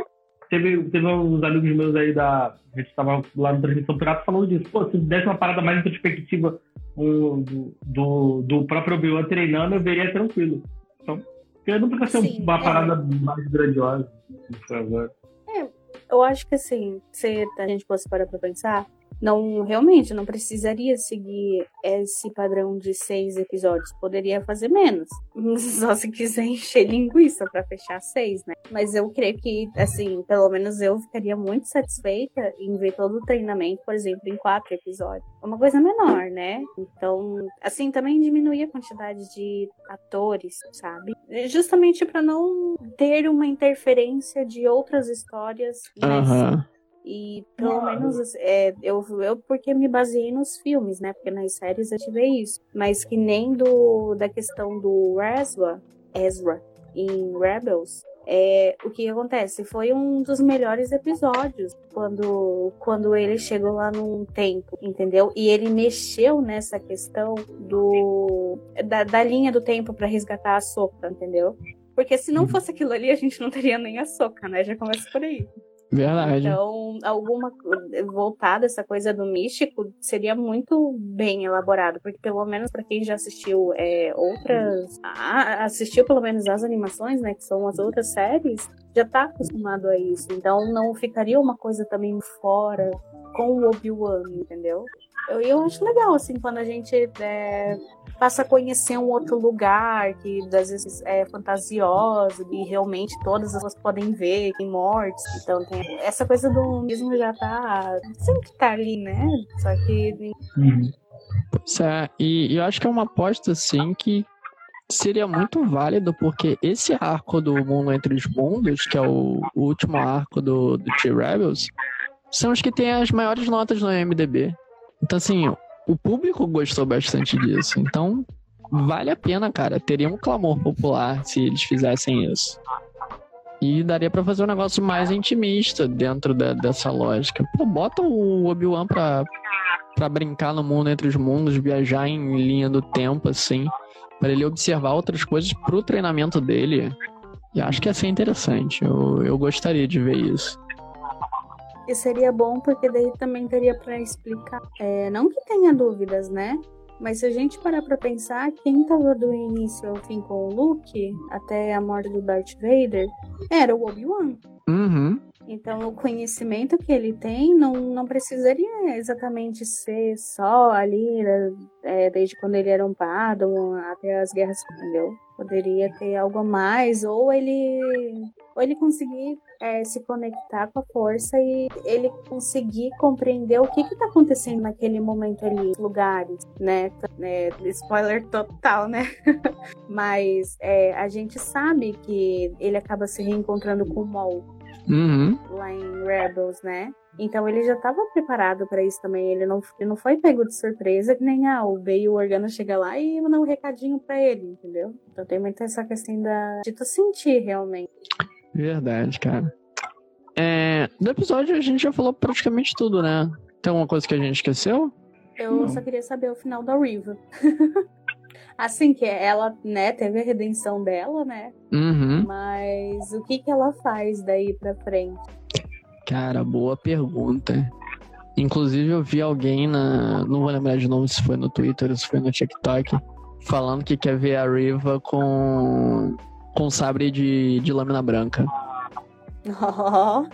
teve, teve uns amigos meus aí da. A gente estava lá no Transmissão Pirata falando disso. Pô, se desse uma parada mais introspectiva um, do, do, do próprio Obi-Wan treinando, eu veria tranquilo. Então, porque não precisa ser uma é. parada mais grandiosa, por favor. É, eu acho que assim, se a gente fosse parar pra pensar, não realmente não precisaria seguir esse padrão de seis episódios, poderia fazer menos. Só se quiser encher linguiça para fechar seis, né? Mas eu creio que, assim, pelo menos eu ficaria muito satisfeita em ver todo o treinamento, por exemplo, em quatro episódios. Uma coisa menor, né? Então, assim, também diminuir a quantidade de atores, sabe? Justamente para não ter uma interferência de outras histórias nessa. Uhum. E pelo menos é, eu, eu porque me baseei nos filmes, né? Porque nas séries eu tive isso. Mas que nem do da questão do Ezra, Ezra em Rebels, é, o que acontece? Foi um dos melhores episódios quando, quando ele chegou lá num tempo, entendeu? E ele mexeu nessa questão do da, da linha do tempo para resgatar a Soca, entendeu? Porque se não uhum. fosse aquilo ali, a gente não teria nem a Soca, né? Já começa por aí. Verdade. Então, alguma voltada essa coisa do místico seria muito bem elaborado, porque pelo menos para quem já assistiu é, outras, assistiu pelo menos as animações, né, que são as outras séries, já tá acostumado a isso. Então, não ficaria uma coisa também fora com o Obi-Wan, entendeu? Eu, eu acho legal, assim, quando a gente é, passa a conhecer um outro lugar que às vezes é fantasioso e realmente todas as pessoas podem ver, tem mortes. Então tem essa coisa do mesmo já tá. sempre tá ali, né? Só que. Uhum. É, e, e eu acho que é uma aposta assim que seria muito válido, porque esse arco do Mundo Entre os Mundos, que é o, o último arco do, do T-Rebels, são os que tem as maiores notas no MDB. Então, assim, o público gostou bastante disso. Então, vale a pena, cara. Teria um clamor popular se eles fizessem isso. E daria para fazer um negócio mais intimista dentro da, dessa lógica. Pô, bota o Obi-Wan pra, pra brincar no mundo entre os mundos, viajar em linha do tempo, assim, para ele observar outras coisas pro treinamento dele. E acho que ia ser interessante. Eu, eu gostaria de ver isso. E seria bom porque daí também teria para explicar. É, não que tenha dúvidas, né? Mas se a gente parar pra pensar, quem tava do início ao fim com o Luke, até a morte do Darth Vader, era o Obi-Wan. Uhum. Então, o conhecimento que ele tem não, não precisaria exatamente ser só ali, né, é, desde quando ele era um Padawan até as guerras, entendeu? Poderia ter algo a mais, ou ele, ou ele conseguir é, se conectar com a força e ele conseguir compreender o que está acontecendo naquele momento ali, lugares, né? É, spoiler total, né? Mas é, a gente sabe que ele acaba se reencontrando com o Maul Uhum. lá em Rebels, né? Então ele já estava preparado para isso também. Ele não, ele não foi pego de surpresa que nem ah, veio o Organa chega lá e mandar um recadinho para ele, entendeu? Então tem muito essa questão da, de tu sentir realmente. Verdade, cara. É, do episódio a gente já falou praticamente tudo, né? Tem alguma coisa que a gente esqueceu? Eu Não. só queria saber o final da Riva. assim que ela, né, teve a redenção dela, né? Uhum. Mas o que que ela faz daí pra frente? Cara, boa pergunta. Inclusive eu vi alguém na. Não vou lembrar de nome se foi no Twitter ou se foi no TikTok. Falando que quer ver a Riva com. Com sabre de, de lâmina branca. Oh,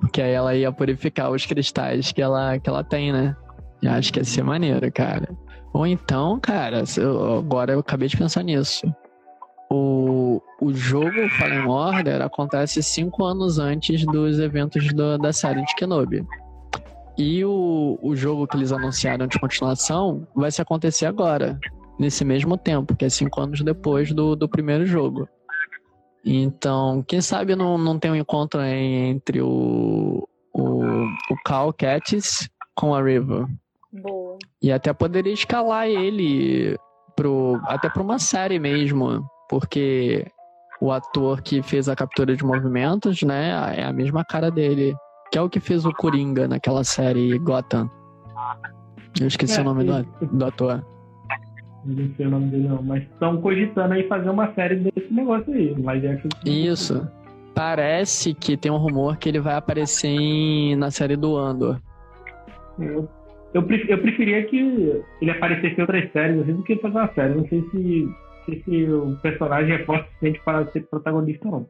Porque aí ela ia purificar os cristais que ela, que ela tem, né? E acho que ia ser maneiro, cara. Ou então, cara, eu- agora eu acabei de pensar nisso. O, o jogo Fallen Order acontece cinco anos antes dos eventos do- da série de Kenobi. E o, o jogo que eles anunciaram de continuação vai se acontecer agora, nesse mesmo tempo, que é cinco anos depois do, do primeiro jogo. Então, quem sabe não, não tem um encontro aí entre o, o, o Cal Cattis com a River. boa. E até poderia escalar ele pro, até para uma série mesmo, porque o ator que fez a captura de movimentos, né, é a mesma cara dele, que é o que fez o Coringa naquela série Gotham. Eu esqueci É, o nome do, do ator. Não sei o nome dele não, mas estão cogitando aí fazer uma série desse negócio aí. É que Isso. Parece que tem um rumor que ele vai aparecer em- na série do Andor. Eu, eu, eu preferia que ele aparecesse em outras séries assim, do que fazer uma série. Não sei se, se, se o personagem é forte suficiente para ser protagonista ou não.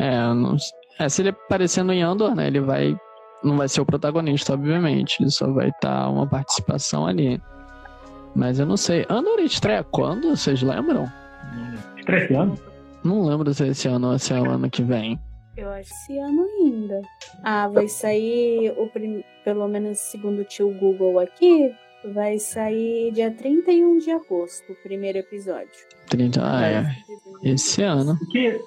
É, não, é, se ele aparecendo em Andor, né, ele vai não vai ser o protagonista, obviamente, ele só vai estar uma participação ali. Mas eu não sei. Andor estreia quando? Vocês lembram? Estreia esse ano? Não lembro se é esse ano ou se é o ano que vem. Eu acho esse ano ainda. Ah, vai sair o prim... pelo menos segundo o tio Google aqui, vai sair dia 31 de agosto, o primeiro episódio. 30, ah, é. Esse ano. O que,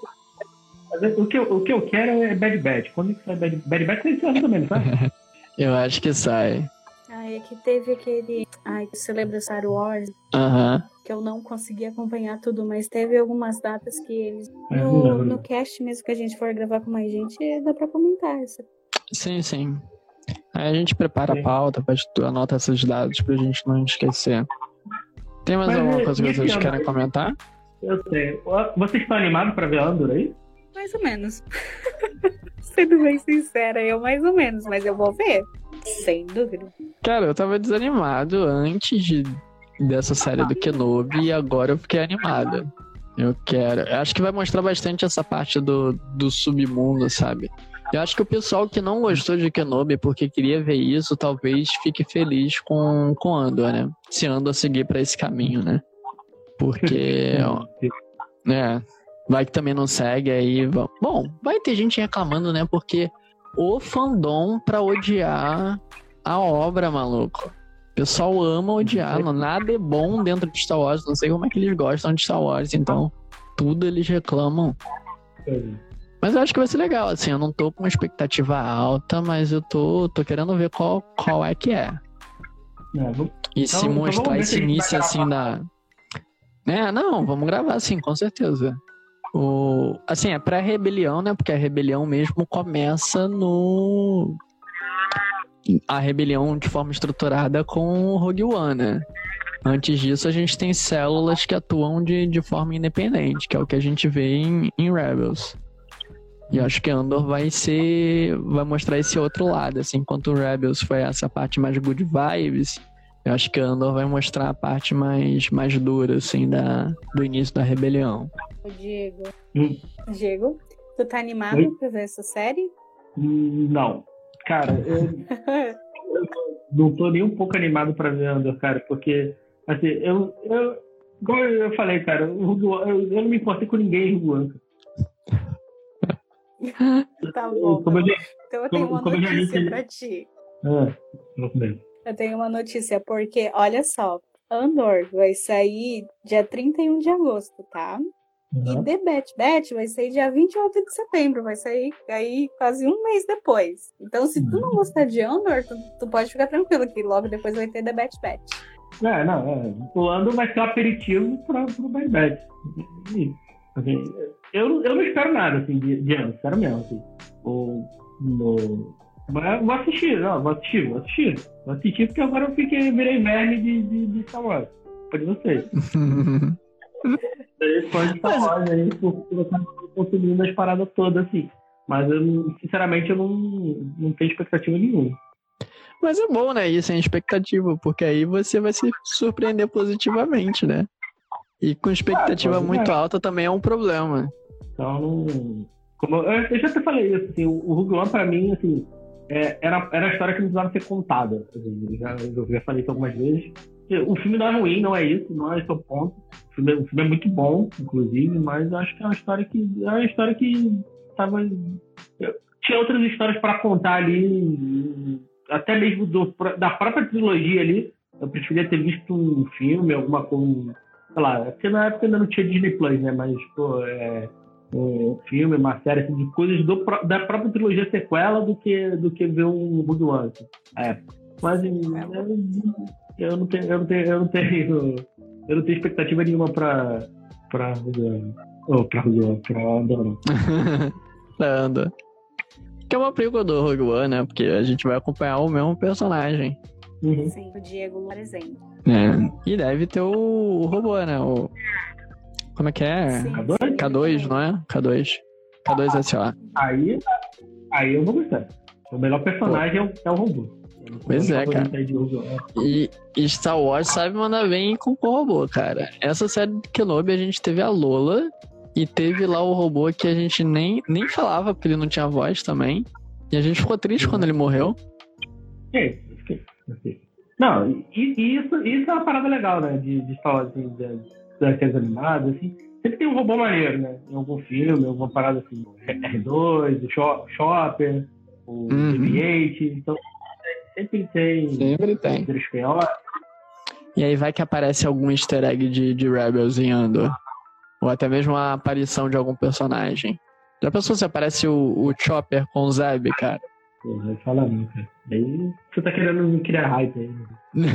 o, que, eu- o que eu quero é Bad Bad. Quando que sai Bad Bad? Bad sai esse ano também, não tá? Eu acho que sai. Ah, é que teve aquele. Ai, que celebra Star Wars, Aham. que eu não consegui acompanhar tudo, mas teve algumas datas que eles. É, No, no cast mesmo que a gente for gravar com mais gente, dá pra comentar essa. Sim, sim. Aí a gente prepara a pauta, pra- anota esses dados pra gente não esquecer. Tem mais Mas, alguma coisa que vocês querem comentar? Eu sei. Vocês estão animados pra ver Andor aí? Mais ou menos. Sendo bem sincera, eu mais ou menos, mas eu vou ver. Sem dúvida. Cara, eu tava desanimado antes de, dessa série do Kenobi e agora eu fiquei animado. Eu quero. Eu acho que vai mostrar bastante essa parte do, do submundo, sabe? Eu acho que o pessoal que não gostou de Kenobi porque queria ver isso, talvez fique feliz com, com Andor, né? Se Andor seguir pra esse caminho, né? Porque, é, vai que também não segue aí. Bom, vai ter gente reclamando, né? Porque o fandom pra odiar a obra, maluco. O pessoal ama odiar, não, nada é bom dentro de Star Wars. Não sei como é que eles gostam de Star Wars, então tudo eles reclamam. Mas eu acho que vai ser legal, assim. Eu não tô com uma expectativa alta, mas eu tô, tô querendo ver qual, qual é que é. É, E se Então- então mostrar esse início assim da. É, não, vamos gravar sim, com certeza. O... Assim, é pré-rebelião, né? Porque a rebelião mesmo começa no. A rebelião de forma estruturada com o Rogue One, né? Antes disso, a gente tem células que atuam de, de forma independente, que é o que a gente vê em, em Rebels. E acho que Andor vai ser. vai mostrar esse outro lado, assim, enquanto Rebels foi essa parte mais good vibes. Eu acho que Andor vai mostrar a parte mais, mais dura, assim, da, do início da rebelião. O Diego. Hum. Diego, tu tá animado Oi? pra ver essa série? Hum, Não. Cara, eu, eu não tô nem um pouco animado pra ver Andor, cara, porque, assim, eu. eu igual eu falei, cara, One- eu, eu não me importei com ninguém em One. Tá bom. Como eu já- Então eu tenho como- uma como eu já notícia pra ti. Ah, vamos ver. Eu tenho uma notícia, porque, olha só, Andor vai sair dia 31 de agosto, tá? E Uhum. The Bat Bat vai sair dia 28 de setembro, vai sair aí quase um mês depois. Então, se tu não gostar de Andor, tu, tu pode ficar tranquilo que logo depois vai ter The Bat Bat. É, não, é. O Andor vai ser um aperitivo para o Bad Bad. E, assim, eu, eu não espero nada assim, de, de Andor, espero mesmo. Assim. O, no, vou assistir, não, vou assistir, vou assistir. Vou assistir porque agora eu fiquei, virei verme de, de, de Star Wars. Pode vocês. Aí, fã de Star Wars aí, porque eu tava consumindo as paradas todas, assim. Mas eu, sinceramente, eu não, não tenho expectativa nenhuma. Mas é bom, né? Ir sem expectativa, porque aí você vai se surpreender positivamente, né? E com expectativa Ah, pode muito ser. alta também é um problema. Então, não. Como eu, eu já até falei isso, assim, o, o Rogue One, pra mim, assim, é, era, era a história que não precisava ser contada. Eu, já, eu já falei isso algumas vezes. O filme não é ruim, não é isso, não é esse o ponto. O filme, é- o filme é muito bom, inclusive, mas acho que é uma história que. É uma história que tava. tinha outras histórias pra contar ali, até mesmo do, da própria trilogia ali. Eu preferia ter visto um filme, alguma coisa. Sei lá, porque na época ainda não tinha Disney Plus, né? Mas, pô, é um filme, uma série assim, de coisas do da própria trilogia sequela do que, do que ver um Rogue One. É. Mas eu, eu não tenho, eu não tenho, eu não tenho, eu não tenho expectativa nenhuma pra para Rogue One. Ou pra Rogue One, pra Andor, não. Anda. Que é uma película do Rogue One, né? Porque a gente vai acompanhar o mesmo personagem. Uhum. Sim, o Diego, por exemplo. né? E deve ter o, o robô, né? O... Como é que é? Sim, K2? sim, K2, não é? K2. K2 SO. Aí, aí eu vou gostar. O melhor personagem é o, é o robô. Pois é, cara. de. E, e Star Wars sabe mandar bem com o robô, cara. Essa série do Kenobi a gente teve a Lola e teve lá o robô que a gente nem, nem falava porque ele não tinha voz também. E a gente ficou triste quando ele morreu. É. Não, e, e isso, isso é uma parada legal, né? De, de Star Wars, assim, das séries animadas, assim. Sempre tem um robô maneiro, né? Em algum filme, alguma parada assim. R2, o Cho- Chopper, o Uhum. BB-8. Então, sempre tem. Sempre tem. Entre os piores. E aí vai que aparece algum easter egg de, de Rebels em Andor. Ou até mesmo a aparição de algum personagem. Já pensou se aparece o, o Chopper com o Zeb, cara? Não fala não, cara. Aí você tá querendo me criar hype aí. né?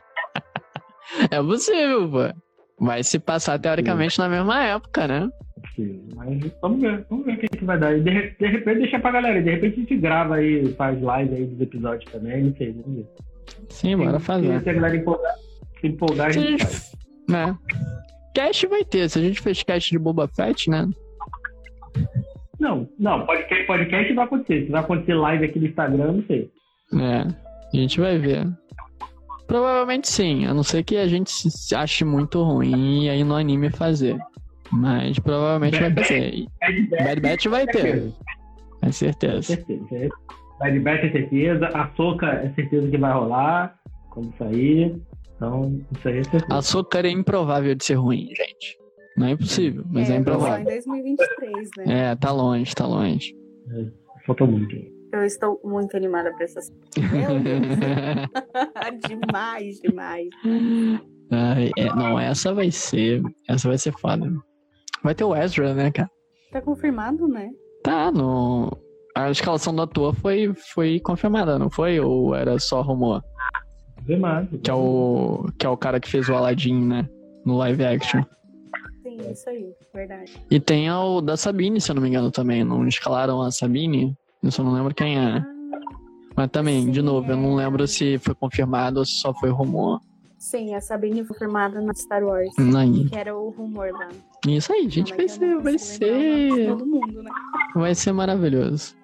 é possível, pô. Vai se passar teoricamente na mesma época, né? Sim, Mas vamos ver, vamos ver o que, que vai dar. E de, de repente deixa pra galera. De repente a gente grava aí, faz live aí dos episódios também, não sei, vamos ver. Sim, bora fazer. Se a galera empolgar, se empolgar a a gente gente, faz. né? Cast vai ter. Se a gente fez cast de Boba Fett, né? Não, não, podcast, podcast vai acontecer. Se vai acontecer live aqui no Instagram, não sei. É. A gente vai ver. Provavelmente sim, a não ser que a gente se ache muito ruim e aí no anime fazer. Mas provavelmente vai fazer. E Bad Batch, Bad Batch vai ter, com certeza. certeza. Bad Batch é certeza. A Soca é certeza que vai rolar quando sair. Então, isso aí é certeza. Açúcar é improvável de ser ruim, gente. Não é impossível, mas é, só em improvável. 2023, né? É, tá longe, tá longe. Falta muito. Eu estou muito animada pra essas. Meu Deus. demais, demais. Ai, é, não, essa vai ser. Essa vai ser foda. Vai ter o Ezra, né, cara? Tá confirmado, né? Tá, no. A escalação do ator foi, foi confirmada, não foi? Ou era só rumor? Vê mais. Que é o. Que é o cara que fez o Aladdin, né? No live action. Sim, isso aí, verdade. E tem o da Sabine, se eu não me engano, também. Não escalaram a Sabine? Eu só não lembro quem é. Mas também, de Sim, novo, eu não lembro se foi confirmado ou se só foi rumor. sim, a Sabine foi confirmada no Star Wars. Aí. Que era o rumor lá. Isso aí, gente, Não, vai ser, vai de ser. Todo mundo, né? Vai ser maravilhoso.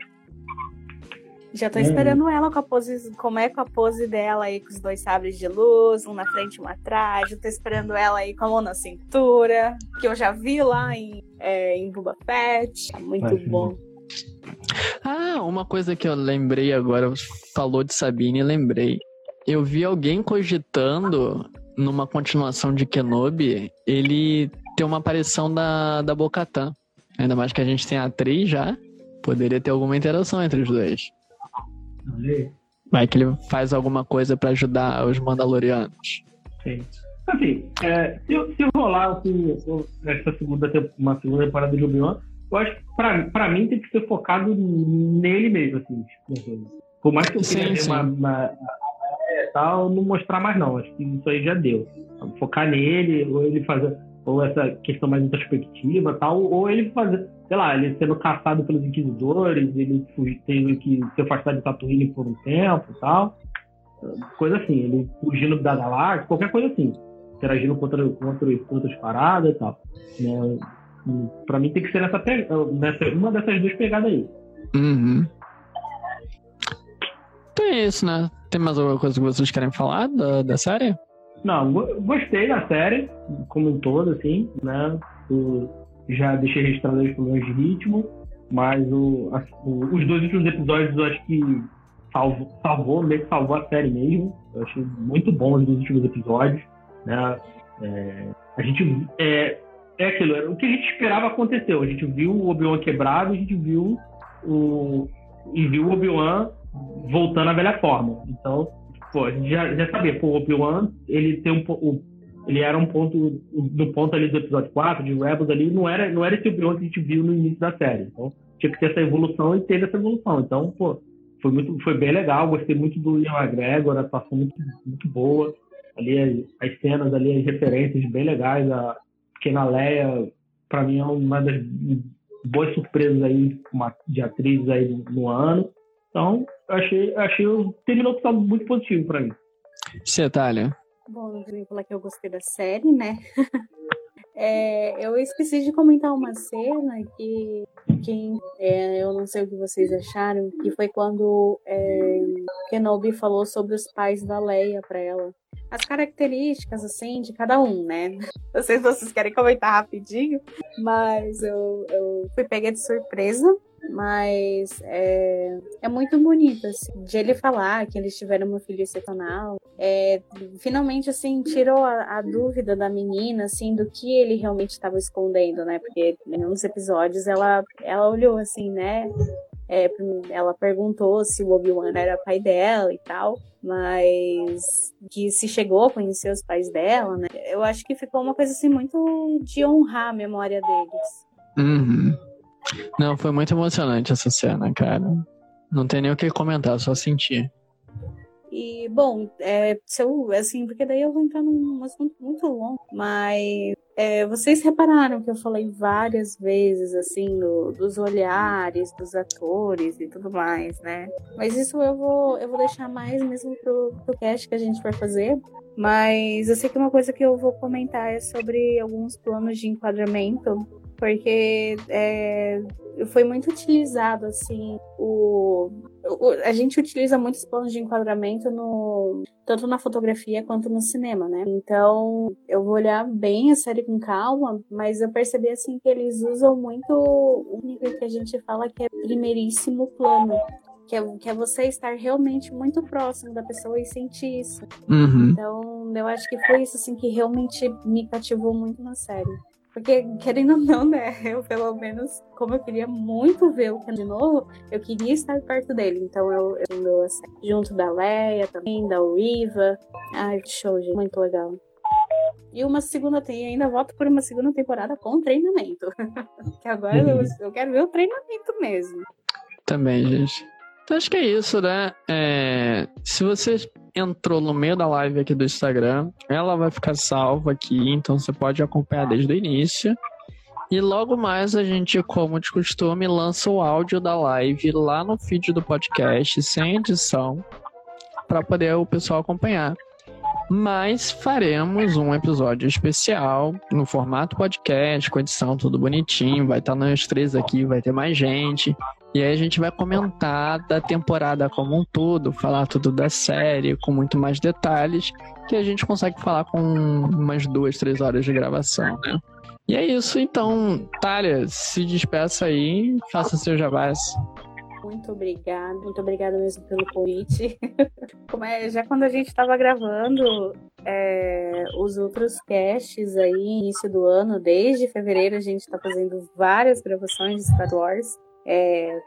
Já tô esperando ela com a pose, como é com a pose dela aí, com os dois sabres de luz, um na frente e um atrás. Eu tô esperando ela aí com a mão na cintura, que eu já vi lá em, é, em Buba Fett. Muito bom. Ah, uma coisa que eu lembrei agora, falou de Sabine lembrei. Eu vi alguém cogitando numa continuação de Kenobi, ele ter uma aparição da, da Bocatan. Ainda mais que a gente tem a atriz já. Poderia ter alguma interação entre os dois. Vai que ele faz alguma coisa para ajudar os Mandalorianos. Sim. Assim, é, se, se rolar assim, essa segunda, uma segunda temporada de Obi-Wan, eu acho que pra, pra mim tem que ser focado nele mesmo, assim. Tipo, por mais que eu queira sim, uma, uma, tal, não mostrar mais não. Acho que isso aí já deu. Focar nele, ou ele fazer ou essa questão mais introspectiva tal, ou ele fazer, sei lá, ele sendo caçado pelos inquisidores, ele teve que se afastar de Tatooine por um tempo tal, coisa assim, ele fugindo da galáxia, qualquer coisa assim, interagindo contra, contra, contra outras paradas e tal. Né? Pra mim tem que ser nessa, nessa uma dessas duas pegadas aí. Uhum. Então é isso, né? Tem mais alguma coisa que vocês querem falar da, da série? Não, gostei da série, como um todo, assim, né? Eu já deixei registrado os problemas de ritmo, mas o, a, o, os dois últimos episódios eu acho que salvou, salvou, meio que salvou a série mesmo. Eu achei muito bom os dois últimos episódios, né? É, a gente. É, é aquilo, o que a gente esperava aconteceu. A gente viu o Obi-Wan quebrado, a gente viu o. E viu o Obi-Wan voltando à velha forma. Então, pô, a gente já, já sabia, pô, o Obi-Wan, ele tem um o, ele era um ponto, no ponto ali do episódio 4, de Rebels ali, não era, não era esse Obi-Wan que a gente viu no início da série. Então, tinha que ter essa evolução e teve essa evolução. Então, pô, foi, muito, foi bem legal, gostei muito do Ian McGregor, a atuação muito, muito boa. Ali as, as cenas ali, as referências bem legais. A Pequena Leia, para mim, é uma das boas surpresas aí de atrizes aí no, no ano. Então, achei, achei terminou sendo muito positivo para mim. Você, Thalia? Bom, não vou falar que eu gostei da série, né? é, eu esqueci de comentar uma cena que, que é, eu não sei o que vocês acharam, que foi quando é, Kenobi falou sobre os pais da Leia para ela. As características, assim, de cada um, né? Não sei se vocês querem comentar rapidinho, mas eu, eu fui pega de surpresa mas é, é muito bonito, assim, de ele falar que eles tiveram uma filha excepcional. É, finalmente, assim, tirou a, a, dúvida da menina, assim, do que ele realmente estava escondendo, né? Porque em uns episódios ela, ela olhou, assim, né? É, ela perguntou se o Obi-Wan era pai dela e tal, mas que se chegou a conhecer os pais dela, né? Eu acho que ficou uma coisa assim muito de honrar a memória deles. Uhum. Não, foi muito emocionante essa cena, cara. Não tem nem o que comentar, só sentir. E, bom, é, se eu, assim, porque daí eu vou entrar num assunto muito longo, mas é, vocês repararam que eu falei várias vezes, assim, do, dos olhares dos atores e tudo mais, né? Mas isso eu vou, eu vou deixar mais mesmo pro, pro cast que a gente vai fazer. Mas eu sei que uma coisa que eu vou comentar é sobre alguns planos de enquadramento porque é, foi muito utilizado assim o, o, a gente utiliza muitos planos de enquadramento no tanto na fotografia quanto no cinema, né? Então eu vou olhar bem a série com calma, mas eu percebi assim que eles usam muito o nível que a gente fala que é primeiríssimo plano. Que é, que é você estar realmente muito próximo da pessoa e sentir isso. Uhum. Então, eu acho que foi isso assim que realmente me cativou muito na série. Porque, querendo ou não, né? Eu, pelo menos, como eu queria muito ver o Ken de novo, eu queria estar perto dele. Então, eu, eu assim, junto da Leia também, da Riva. Ai, show, gente. Muito legal. E uma segunda tem ainda voto por uma segunda temporada com treinamento. que agora eu, uhum. eu quero ver o treinamento mesmo. Também, gente. Então acho que é isso, né? É, se vocês entrou no meio da live aqui do Instagram, ela vai ficar salva aqui, então você pode acompanhar desde o início. E logo mais a gente, como de costume, lança o áudio da live lá no feed do podcast, sem edição, para poder o pessoal acompanhar. Mas faremos um episódio especial no formato podcast, com edição tudo bonitinho. Vai estar nós três aqui, vai ter mais gente. E aí a gente vai comentar da temporada como um todo, falar tudo da série com muito mais detalhes, que a gente consegue falar com umas duas, três horas de gravação, né? E é isso, então, Thalia, se despeça aí, faça seu jabás. Muito obrigada, muito obrigada mesmo pelo convite. Como é, já quando a gente estava gravando é, os outros casts aí, início do ano, desde fevereiro, a gente está fazendo várias gravações de Star Wars é,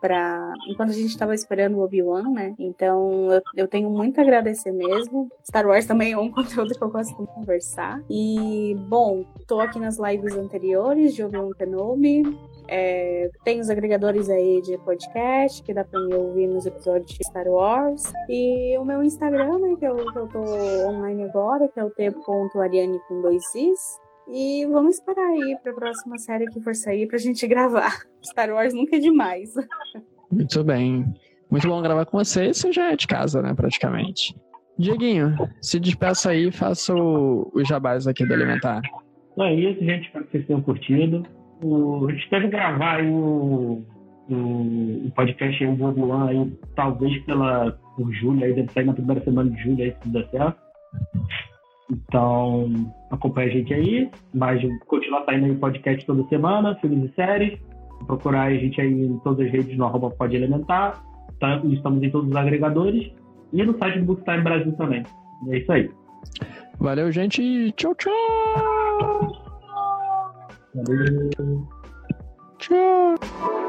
pra, enquanto a gente estava esperando o Obi-Wan, né? Então eu, eu, tenho muito a agradecer mesmo. Star Wars também é um conteúdo que eu gosto de conversar. E, bom, tô aqui nas lives anteriores de Obi-Wan Kenobi. É, tem os agregadores aí de podcast que dá pra me ouvir nos episódios de Star Wars. E o meu Instagram, né, que eu, que eu tô online agora, que é o t.ariane com dois is. E vamos esperar aí pra próxima série que for sair pra gente gravar. Star Wars nunca é demais. Muito bem. Muito bom gravar com você. Você já é de casa, né, praticamente. Dieguinho, se despeça aí e faça o, o jabás aqui do Elementar. Então é isso, gente. Espero que vocês tenham curtido. O, a gente deve gravar aí o, o, o podcast aí, o Obi-Wan aí, talvez pela, por julho, aí deve sair na primeira semana de julho aí, se der certo. Então, acompanha a gente aí, mas continuar saindo aí podcast toda semana, filmes e séries. Procurar a gente aí em todas as redes no arroba pode elementar. Tá? Estamos em todos os agregadores. E no site do Bookstime Brasil também. É isso aí. Valeu, gente. Tchau, tchau. Valeu. Tchau.